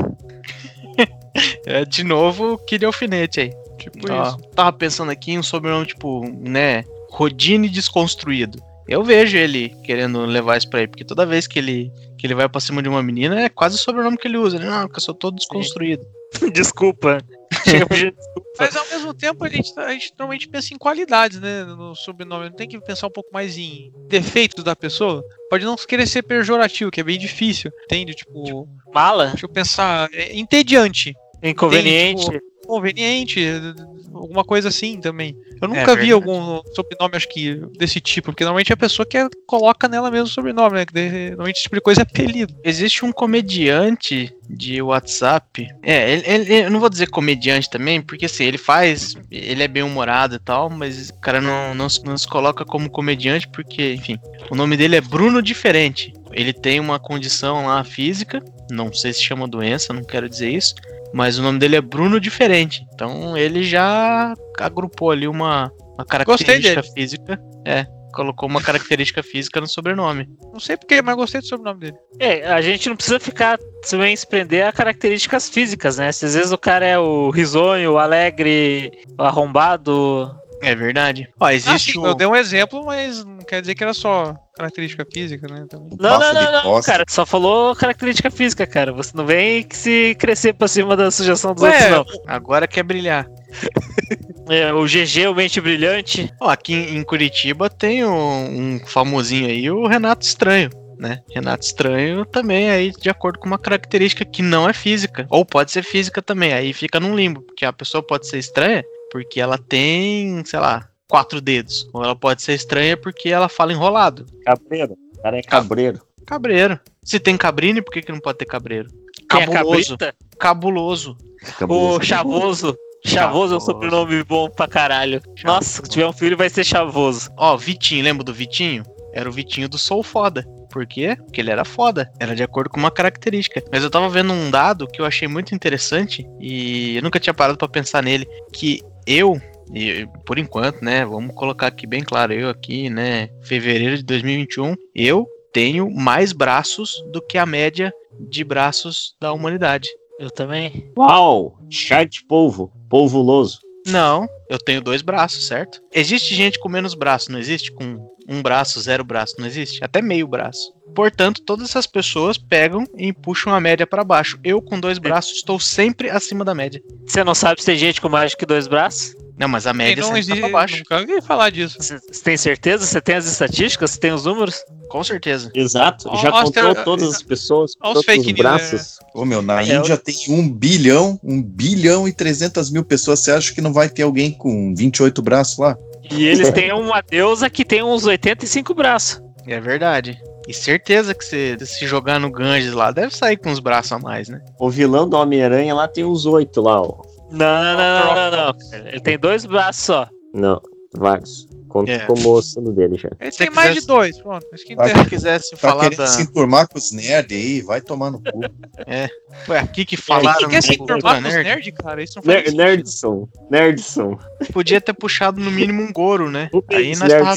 É, de novo, que alfinete aí.
tipo
Ó,
isso.
Tava pensando aqui em um sobrenome, tipo, né? Rodine Desconstruído. Eu vejo ele querendo levar isso pra ele, porque toda vez que ele, que ele vai pra cima de uma menina, é quase o sobrenome que ele usa. Ele, não, porque eu sou todo desconstruído.
Desculpa. Chega a pedir desculpa.
Mas ao mesmo tempo a gente, a gente normalmente pensa em qualidades, né? No sobrenome. Não tem que pensar um pouco mais em defeitos da pessoa. Pode não querer ser pejorativo, que é bem difícil. Entende? Tipo,
Mala,
deixa eu pensar. É entediante.
inconveniente.
Tem, tipo, conveniente, alguma coisa assim também. Eu
É
nunca vi
verdade.
algum sobrenome, acho que, desse tipo, porque normalmente a pessoa que coloca nela mesmo o sobrenome, né? Normalmente esse tipo de coisa é apelido.
Existe um comediante de WhatsApp. É, ele, ele- eu não vou dizer comediante também, porque assim, ele faz. Ele é bem humorado e tal, mas o cara não, não, se- não se coloca como comediante, porque, enfim, o nome dele é Bruno Diferente. Ele tem uma condição lá física, não sei se chama doença, não quero dizer isso, mas o nome dele é Bruno Diferente. Então ele já agrupou ali uma, uma característica física. É, colocou uma característica física no sobrenome.
Não sei porquê, mas gostei do sobrenome dele.
É, a gente não precisa ficar também se prender a características físicas, né? Se às vezes o cara é o risonho, o alegre, o arrombado,
É verdade. Ó,
Ah,
existe
sim,
o...
eu dei um exemplo, mas não quer dizer que era só característica física, né? Também.
Não, não, não, não, cara. Só falou característica física, cara. Você não vem que se crescer pra cima da sugestão dos
Ué,
outros, não.
Agora quer brilhar.
É, o GG, o Mente Brilhante.
Ó, aqui em em Curitiba tem um, um famosinho aí, o Renato Estranho. Né? Renato Estranho também aí de acordo com uma característica que não é física, ou pode ser física também, aí fica num limbo, porque a pessoa pode ser estranha porque ela tem, sei lá, quatro dedos, ou ela pode ser estranha porque ela fala enrolado.
Cabreiro. O cara é cabreiro.
Cabreiro. Se tem cabrine, por que, que não pode ter cabreiro?
É
Cabuloso.
cabrita?
Cabuloso.
O Chavoso. Chavoso é um
Chavoso.
sobrenome bom pra caralho. Nossa, se tiver um filho vai ser Chavoso.
Ó, Vitinho, lembra do Vitinho? Era o Vitinho do Sou Foda. Por quê? Porque ele era foda. Era de acordo com uma característica. Mas eu tava vendo um dado que eu achei muito interessante e eu nunca tinha parado pra pensar nele. Que eu, e por enquanto, né? Vamos colocar aqui bem claro, eu aqui, né? Fevereiro de 2021, eu tenho mais braços do que a média de braços da humanidade.
Eu também.
Uau! De polvo. Polvuloso.
Não, eu tenho dois braços, certo? Existe gente com menos braço, não existe? Com um braço, zero braço, não existe? Até meio braço. Portanto, todas essas pessoas pegam e puxam a média pra baixo. Eu, com dois braços, estou sempre acima da média.
Você não sabe se tem gente com mais que dois braços?
Não, mas a média
não existe,
tá pra baixo.
nunca ouvi falar disso.
Você tem certeza? Você tem as estatísticas? Você tem os números?
Com certeza.
Exato. Já
ó,
contou
os-
todas as pessoas
ó
com
os fake news,
braços.
Ô, meu, na
É,
Índia tem um bilhão, um bilhão e 300 mil pessoas. Você acha que não vai ter alguém com 28 braços lá?
E eles têm uma deusa que tem uns 85 braços.
É verdade. E certeza que você se jogar no Ganges lá, deve sair com os braços a mais, né?
O vilão do Homem-Aranha lá tem uns oito lá, ó.
Não, não, não, não, não, não. Ele tem dois braços só.
Não, vários. Conto
É.
como o sino dele já.
Ele tem mais
quisesse-
de dois, pronto. Acho que
Vai.
Quisesse
Tá
falar da.
se enturmar com os nerds aí? Vai tomar no cu.
Foi aqui que
Quem
falaram
quer se enturmar com os
Nerd?
nerd, cara? Isso não faz
Ner
sentido.
Nerdson. Nerdson.
Podia ter puxado no mínimo um Goro, né?
O
Aí nós tava.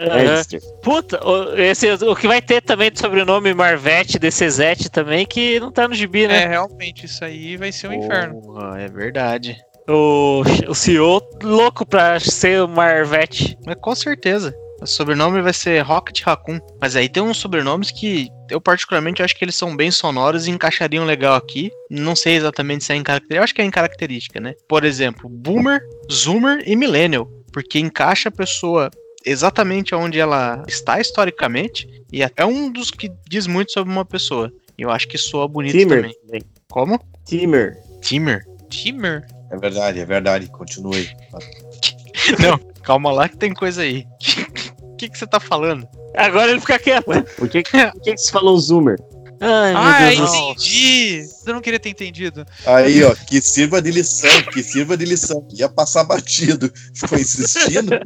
Aham.
Nerdster.
Puta, o, esse, o que vai ter também de sobrenome Marvete, DCZete também, que não tá no gibi,
É,
né?
realmente, isso aí vai ser um inferno.
Porra, é verdade.
O, o CEO louco pra ser o Marvete.
Mas com certeza. O sobrenome vai ser Rocket Raccoon. Mas aí tem uns sobrenomes que eu particularmente acho que eles são bem sonoros e encaixariam legal aqui. Não sei exatamente se é em característica. Eu acho que é em característica, né? Por exemplo, Boomer, Zoomer e Millennial. Porque encaixa a pessoa exatamente onde ela está historicamente. E é um dos que diz muito sobre uma pessoa. E eu acho que soa bonito
Timmer.
também. Como?
Timmer.
Timmer.
Timer?
É verdade, é verdade. Continue.
Não, calma lá que tem coisa aí. O que, que você tá falando?
Agora ele fica quieto.
Ué, por que, por que, que você falou Zoomer?
Ai, meu
Ah, entendi! Eu não queria ter entendido.
Aí, ó, que sirva de lição, que sirva de lição. Ia passar batido. Ficou insistindo.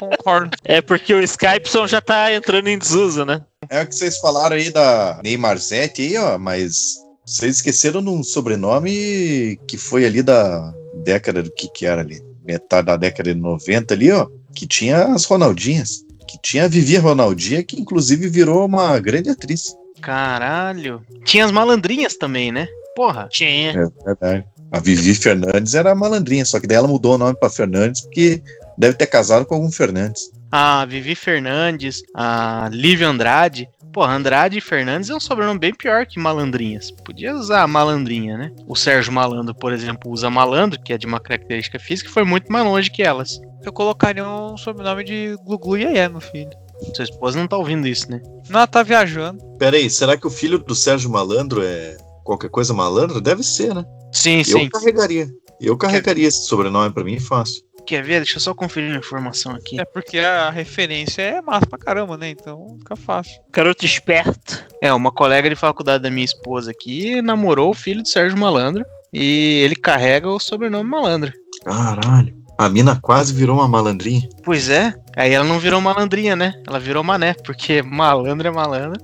Concordo.
É porque o Skypeson já tá entrando em desuso, né?
É o que vocês falaram aí da Neymar Zete aí, ó, mas vocês esqueceram de um sobrenome que foi ali da década do que que era ali? Metade da década de 90 ali, ó, que tinha as Ronaldinhas. Que tinha a Vivi Ronaldinha, que inclusive virou uma grande atriz.
Caralho. Tinha as malandrinhas também, né? Porra.
Tinha.
É verdade. A Vivi Fernandes era malandrinha, só que daí ela mudou o nome pra Fernandes porque deve ter casado com algum Fernandes.
A Vivi Fernandes, a Lívia Andrade. Porra, Andrade e Fernandes é um sobrenome bem pior que malandrinhas. Podia usar malandrinha, né? O Sérgio Malandro, por exemplo, usa malandro, que é de uma característica física, e foi muito mais longe que elas.
Eu colocaria um sobrenome de Glu Iê, meu filho.
Sua esposa não tá ouvindo isso, né?
Não, ela tá viajando.
Pera aí, será que o filho do Sérgio Malandro é qualquer coisa malandro? Deve ser, né?
Sim,
Eu
sim.
carregaria. Eu carregaria esse sobrenome pra mim fácil.
Quer ver? Deixa eu só conferir a informação aqui.
É porque a referência é massa pra caramba, né? Então fica fácil.
Garoto esperto.
É, uma colega de faculdade da minha esposa aqui namorou o filho do Sérgio Malandro. E ele carrega o sobrenome Malandro.
Caralho. A mina quase virou uma malandrinha.
Pois é. Aí ela não virou malandrinha, né? Ela virou mané, porque malandro é malandro.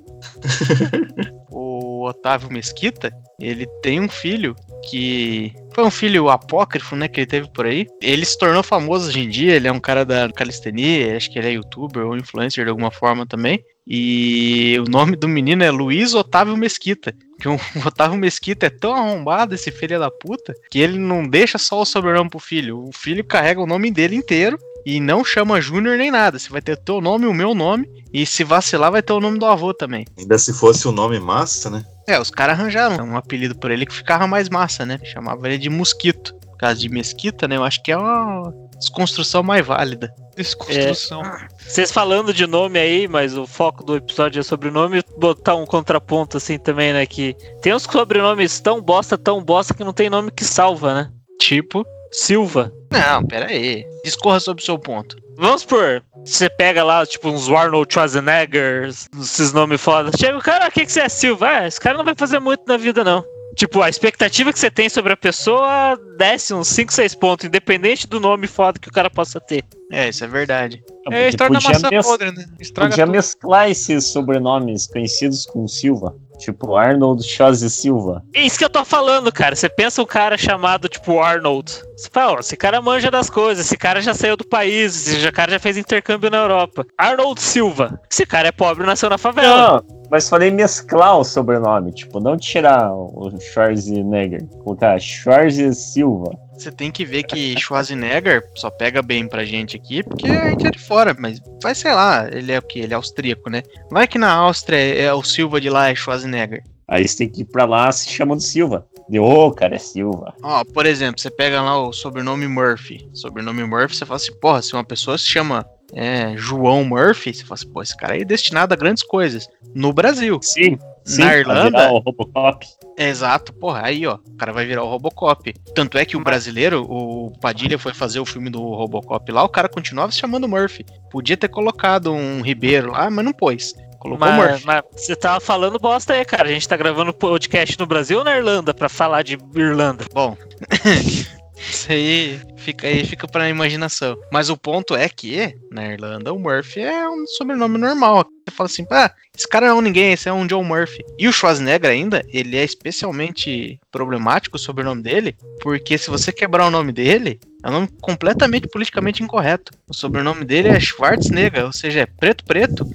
o Otávio Mesquita, ele tem um filho que foi um filho apócrifo, né, que ele teve por aí. Ele se tornou famoso hoje em dia, ele é um cara da calistenia, acho que ele é youtuber ou influencer de alguma forma também. E o nome do menino é Luiz Otávio Mesquita, que o Otávio Mesquita é tão arrombado, esse filho da puta, que ele não deixa só o sobrenome pro filho. O filho carrega o nome dele inteiro e não chama Júnior nem nada. Você vai ter o teu nome e o meu nome. E se vacilar, vai ter o nome do avô também.
Ainda se fosse o nome massa, né?
É, os caras arranjaram um apelido por ele que ficava mais massa, né? Chamava ele de Mosquito. Por causa de Mesquita, né? Eu acho que é uma desconstrução mais válida.
Desconstrução.
Vocês falando de nome aí, mas o foco do episódio é sobrenome, botar um contraponto assim também, né? Que tem uns sobrenomes tão bosta, tão bosta que não tem nome que salva, né?
Tipo.
Silva.
Não, pera aí. Discorra sobre o seu ponto.
Vamos por. Você pega lá, tipo, uns Arnold Schwarzenegger, esses nomes foda. Chega o cara, o que, que você é Silva? Ah, esse cara não vai fazer muito na vida, não. Tipo, a expectativa que você tem sobre a pessoa desce uns 5, 6 pontos, independente do nome foda que o cara possa ter.
É, isso é verdade.
É a história da maçã
mes-
podre, né? Estraga
Podia
tudo.
mesclar esses sobrenomes conhecidos com Silva. Tipo Arnold Chose Silva.
É isso que eu tô falando, cara. Você pensa um cara chamado, tipo, Arnold. Você fala, ó, esse cara manja das coisas, esse cara já saiu do país, esse cara já fez intercâmbio na Europa. Arnold Silva. Esse cara é pobre, nasceu na favela.
Não, mas falei mesclar o sobrenome. Tipo, não tirar o Schwarzenegger. Colocar Schwarze Silva.
Você tem que ver que Schwarzenegger só pega bem pra gente aqui, porque a gente é de fora, mas vai, sei lá, ele é o que? Ele é austríaco, né? Vai que na Áustria é o Silva de lá é Schwarzenegger.
Aí você tem que ir pra lá se chamando Silva. Deu, ô, cara, é Silva.
Ó, por exemplo, você pega lá o sobrenome Murphy. Sobrenome Murphy, você fala assim, porra, se uma pessoa se chama é, João Murphy, você fala assim, pô, esse cara aí é destinado a grandes coisas. No Brasil.
Sim, sim.
Na Irlanda?
virar o Robocop.
Exato, porra, aí ó, o cara vai virar o Robocop. Tanto é que o brasileiro, o Padilha foi fazer o filme do Robocop lá, o cara continuava se chamando Murphy. Podia ter colocado um Ribeiro lá, mas não pôs. Colocou
Mas,
Murphy.
mas você tava falando bosta aí, cara. A gente tá gravando podcast no Brasil ou na Irlanda pra falar de Irlanda?
Bom, isso aí fica aí, fica pra imaginação. Mas o ponto é que, na Irlanda, o Murphy é um sobrenome normal. Você fala assim, ah, esse cara não é um ninguém, esse é um John Murphy. E o Schwarzenegger ainda, ele é especialmente problemático o sobrenome dele, porque se você quebrar o nome dele, é um nome completamente politicamente incorreto. O sobrenome dele é Schwarzenegger, ou seja, é preto preto,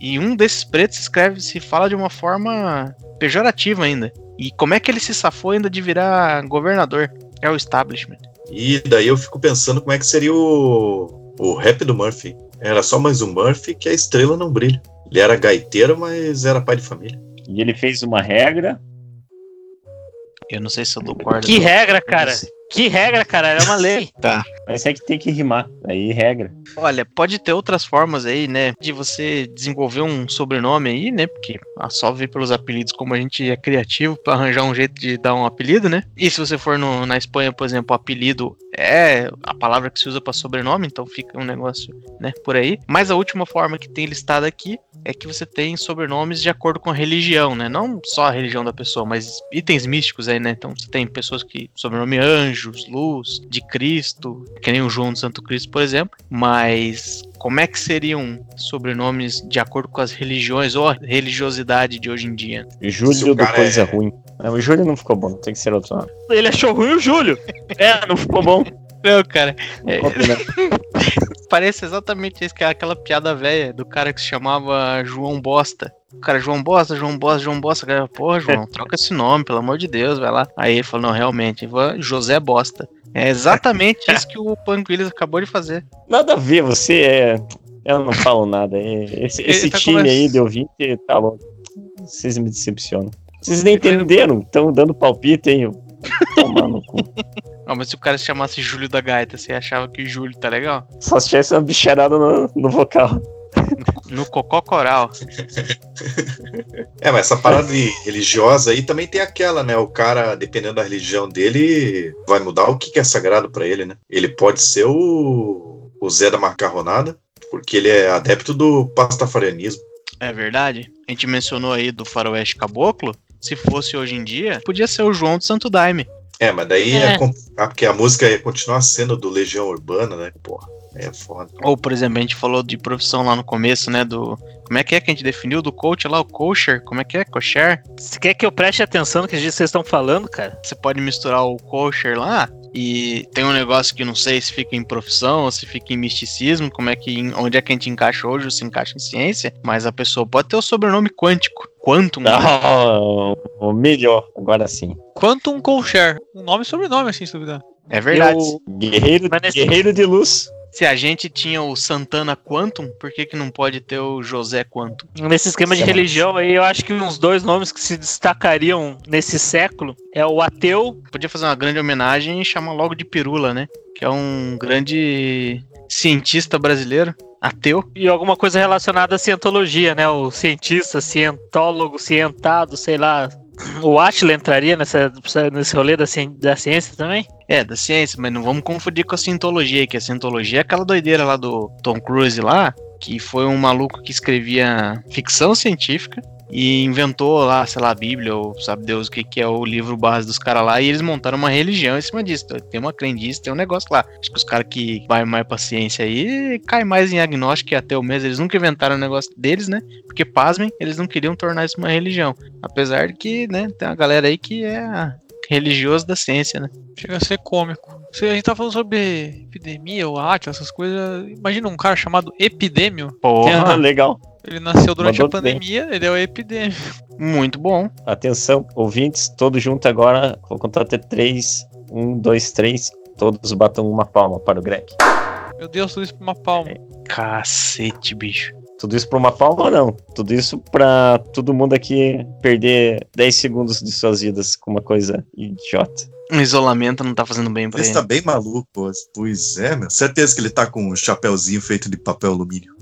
e um desses pretos escreve, se fala de uma forma pejorativa ainda. E como é que ele se safou ainda de virar governador? É o establishment.
E daí eu fico pensando como é que seria o, o rap do Murphy. Era só mais um Murphy que a estrela não brilha. Ele era gaiteiro, mas era pai de família.
E ele fez uma regra.
Eu não sei se eu dou corda.
Que regra, cara. Que regra, cara. Era uma lei.
Mas é que tem que rimar. Aí regra.
Olha, pode ter outras formas aí, né? De você desenvolver um sobrenome aí, né? Porque a só ver pelos apelidos como a gente é criativo pra arranjar um jeito de dar um apelido, né? E se você for no- na Espanha, por exemplo, o apelido é a palavra que se usa pra sobrenome, então fica um negócio, né? Por aí. Mas a última forma que tem listada aqui é que você tem sobrenomes de acordo com a religião, né? Não só a religião da pessoa, mas itens místicos aí, né? Então você tem pessoas que sobrenome anjos, luz, de Cristo, que nem o João do Santo Cristo, por exemplo. Mas como é que seriam sobrenomes de acordo com as religiões ou a religiosidade de hoje em dia?
Júlio do Coisa
é-
Ruim. Não, o Júlio não ficou bom, tem que ser outro nome.
Ele achou ruim o Júlio.
É, não ficou bom.
Não, cara, é,
né?
parece exatamente isso, que é aquela piada velha do cara que se chamava João Bosta. O cara, João Bosta, João Bosta, João Bosta. Cara, Porra, João, troca esse nome, pelo amor de Deus, vai lá. Aí ele falou, não, realmente, José Bosta. É exatamente isso que o Williams acabou de fazer.
Nada a ver, você é. Eu não falo nada. é- Esse, esse
tá
time
conversa-
aí de ouvinte tá louco. Vocês me decepcionam. Vocês nem entenderam, estão dando palpite, hein? Tomar no cu.
Não, mas se o cara se chamasse Júlio da Gaita, você achava que Júlio tá legal?
Só se tivesse uma bicharada no, no vocal.
No Cocó Coral.
É, mas essa parada religiosa aí também tem aquela, né? O cara, dependendo da religião dele, vai mudar o que é sagrado pra ele, né? Ele pode ser o, o Zé da Macarronada, porque ele é adepto do pastafarianismo.
É verdade. A gente mencionou aí do Faroeste Caboclo. Se fosse hoje em dia, podia ser o João do Santo Daime.
É, mas daí é,
É.
ah, porque a música ia continuar sendo do Legião Urbana, né? Porra, é foda.
Ou, por exemplo, a gente falou de profissão lá no começo, né? Do. Como é que é que a gente definiu do coach lá? O kosher? Como é que é? Kosher?
Você quer que eu preste atenção no que vocês estão falando, cara?
Você pode misturar o kosher lá E tem um negócio que não sei se fica em profissão ou se fica em misticismo, como é que onde é que a gente encaixa hoje ou se encaixa em ciência, mas a pessoa pode ter o sobrenome quântico. Quantum. né?
Ah, o melhor, agora sim.
Quantum Colcher. Um nome e sobrenome, assim, se duvidar.
É verdade.
Eu-
Guerreiro,
Mas nesse-
guerreiro de luz.
Se a gente tinha o Santana Quantum, por que, que não pode ter o José Quantum?
Nesse esquema de religião aí, eu acho que uns dois nomes que se destacariam nesse século é o ateu
Podia fazer uma grande homenagem e chamar logo de Pirula, né? Que é um grande cientista brasileiro, ateu.
e alguma coisa relacionada à cientologia, né? O cientista, cientólogo, cientado, sei lá. O Atila entraria nessa, nesse rolê da, ci- da ciência também?
É, da ciência, mas não vamos confundir com a cientologia, que a cientologia é aquela doideira lá do Tom Cruise lá, que foi um maluco que escrevia ficção científica e inventou lá, sei lá, a Bíblia, ou sabe Deus o que, que é o livro base dos caras lá, e eles montaram uma religião em cima disso. Então, Tem uma crendice, tem um negócio lá. Acho que os caras que vai mais pra ciência aí caem mais em agnóstico e ateu mesmo. Eles nunca inventaram o negócio deles, né? Porque, pasmem, eles não queriam tornar isso uma religião. Apesar de que, né, tem uma galera aí que é religioso da ciência, né?
Chega a ser cômico. Se a gente tá falando sobre epidemia ou Atila, essas coisas. Imagina um cara chamado Epidêmio.
Porra,
legal.
Ele nasceu durante
Mandou
a pandemia, ele é o Epidêmio.
muito bom.
Atenção, ouvintes, todos juntos agora. Vou contar até três. Um, dois, três. Todos batam uma palma para o Greg.
Meu Deus, tudo isso pra uma palma.
Cacete, bicho.
Tudo isso para uma palma ou não? Tudo isso para todo mundo aqui perder 10 segundos de suas vidas com uma coisa idiota.
O isolamento não tá fazendo bem pra
Esse
ele.
tá bem maluco, pois é, meu. Certeza que ele tá com um chapéuzinho feito de papel alumínio.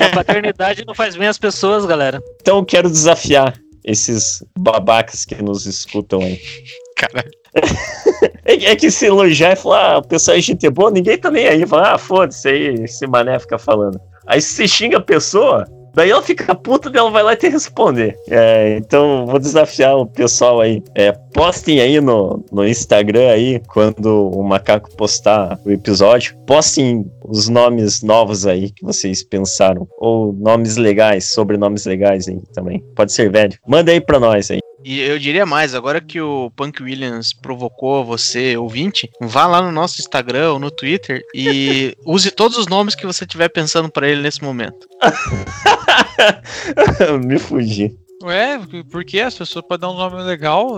A paternidade não faz bem às pessoas, galera.
Então eu quero desafiar esses babacas que nos escutam aí.
Caralho.
É, é que se elogiar e falar, ah, o pessoal é gente boa, ninguém tá nem aí. Fala, ah, foda-se aí, esse mané fica falando. Aí se você xinga a pessoa, daí ela fica puta e ela vai lá e te responder. É, então vou desafiar o pessoal aí. É, postem aí no, no Instagram aí, quando o macaco postar o episódio, postem os nomes novos aí que vocês pensaram. Ou nomes legais, sobrenomes legais aí também. Pode ser velho. Manda aí pra nós aí.
E eu diria mais, agora que o Punk Williams provocou você, ouvinte, vá lá no nosso Instagram ou no Twitter e use todos os nomes que você estiver pensando pra ele nesse momento.
Me fugi.
Ué, por que as pessoas podem dar um nome legal?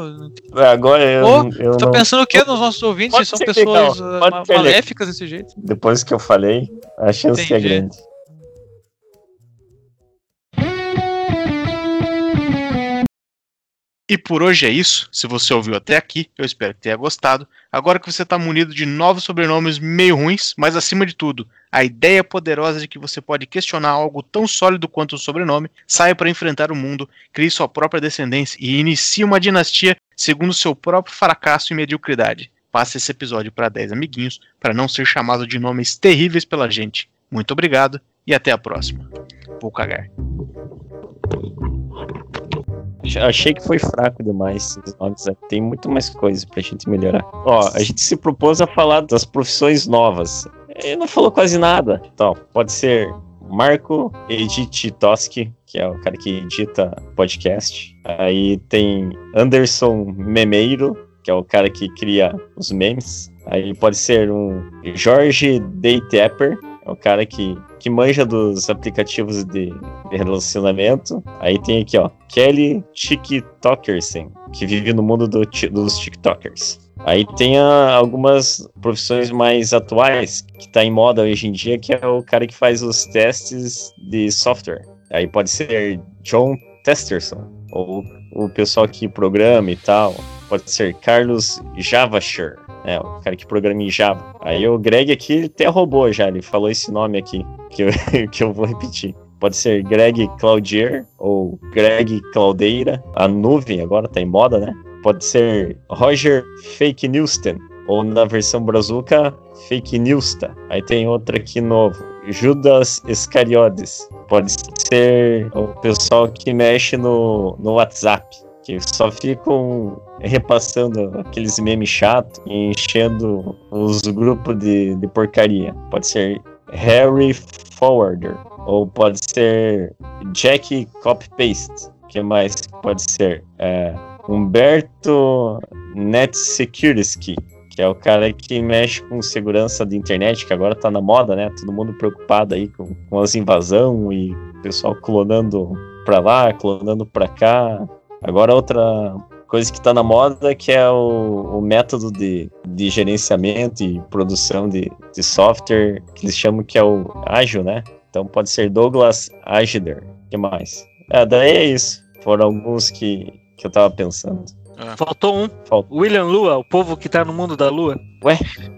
Agora eu,
Ô,
eu
Tá
não...
pensando o que nos nossos ouvintes?
Pode
são pessoas
legal, pode
ma-
ser legal.
maléficas desse jeito?
Depois que eu falei, a chance é
Entendi.
grande.
E por hoje é isso. Se você ouviu até aqui, eu espero que tenha gostado. Agora que você está munido de novos sobrenomes meio ruins, mas acima de tudo, a ideia poderosa de que você pode questionar algo tão sólido quanto o sobrenome, saia para enfrentar o mundo, crie sua própria descendência e inicie uma dinastia segundo seu próprio fracasso e mediocridade. Passe esse episódio para 10 amiguinhos para não ser chamado de nomes terríveis pela gente. Muito obrigado e até a próxima. Vou cagar.
Achei que foi fraco demais nomes. né? Tem muito mais coisa pra gente melhorar. Ó, a gente se propôs a falar das profissões novas. Ele não falou quase nada. Então, pode ser Marco Edit Toski, que é o cara que edita podcast. Aí tem Anderson Memeiro, que é o cara que cria os memes. Aí pode ser um Jorge Daytapper, é o cara que, que manja dos aplicativos de, relacionamento. Aí tem aqui, ó, Kelly TikTokersen, que vive no mundo do dos TikTokers. Aí tem a- algumas profissões mais atuais que tá em moda hoje em dia, que é o cara que faz os testes de software. Aí pode ser John Testerson, ou o pessoal que programa e tal. Pode ser Carlos Javasher, é, o cara que programa em Java. Aí o Greg aqui até roubou já, ele falou esse nome aqui, que eu, que eu vou repetir. Pode ser Greg Claudier ou Greg Claudeira. A nuvem agora tá em moda, né? Pode ser Roger Fake Newston. Ou na versão brazuca, Fake Newsta. Aí tem outra aqui novo. Judas Iscariotes. Pode ser o pessoal que mexe no, no WhatsApp. Que só ficam repassando aqueles memes chatos e enchendo os grupos de, de porcaria. Pode ser Harry Forwarder. Ou pode ser Jack Copy Paste. que mais pode ser? É, Humberto Net Security, Que é o cara que mexe com segurança de internet, que agora tá na moda, né? Todo mundo preocupado aí com, com as invasão e o pessoal clonando pra lá, clonando pra cá. Agora outra coisa que tá na moda que é o, o método de, de gerenciamento e produção de, de software, que eles chamam que é o ágil, né? Então pode ser Douglas Agider. O que mais? É, daí é isso. Foram alguns que, que eu tava pensando.
Faltou um.
Falta.
William Lua, o povo que tá no mundo da lua.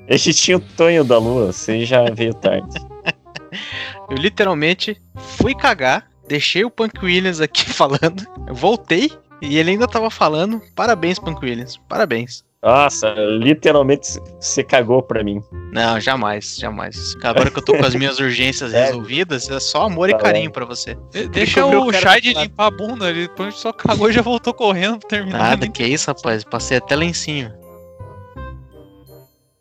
A gente tinha o Tonho da Lua, você já veio tarde.
Eu literalmente fui cagar, deixei o Punk Williams aqui falando, voltei e ele ainda tava falando. Parabéns, Punk Williams. Parabéns.
Nossa, literalmente você cagou pra mim.
Não, jamais, jamais. Agora que eu tô com as minhas urgências
É.
resolvidas, é só amor e
Tá
carinho pra você.
De- Deixa o Shai de limpar a bunda, ele só cagou e já voltou correndo pra terminar.
Nada, que isso, rapaz. Passei até cima.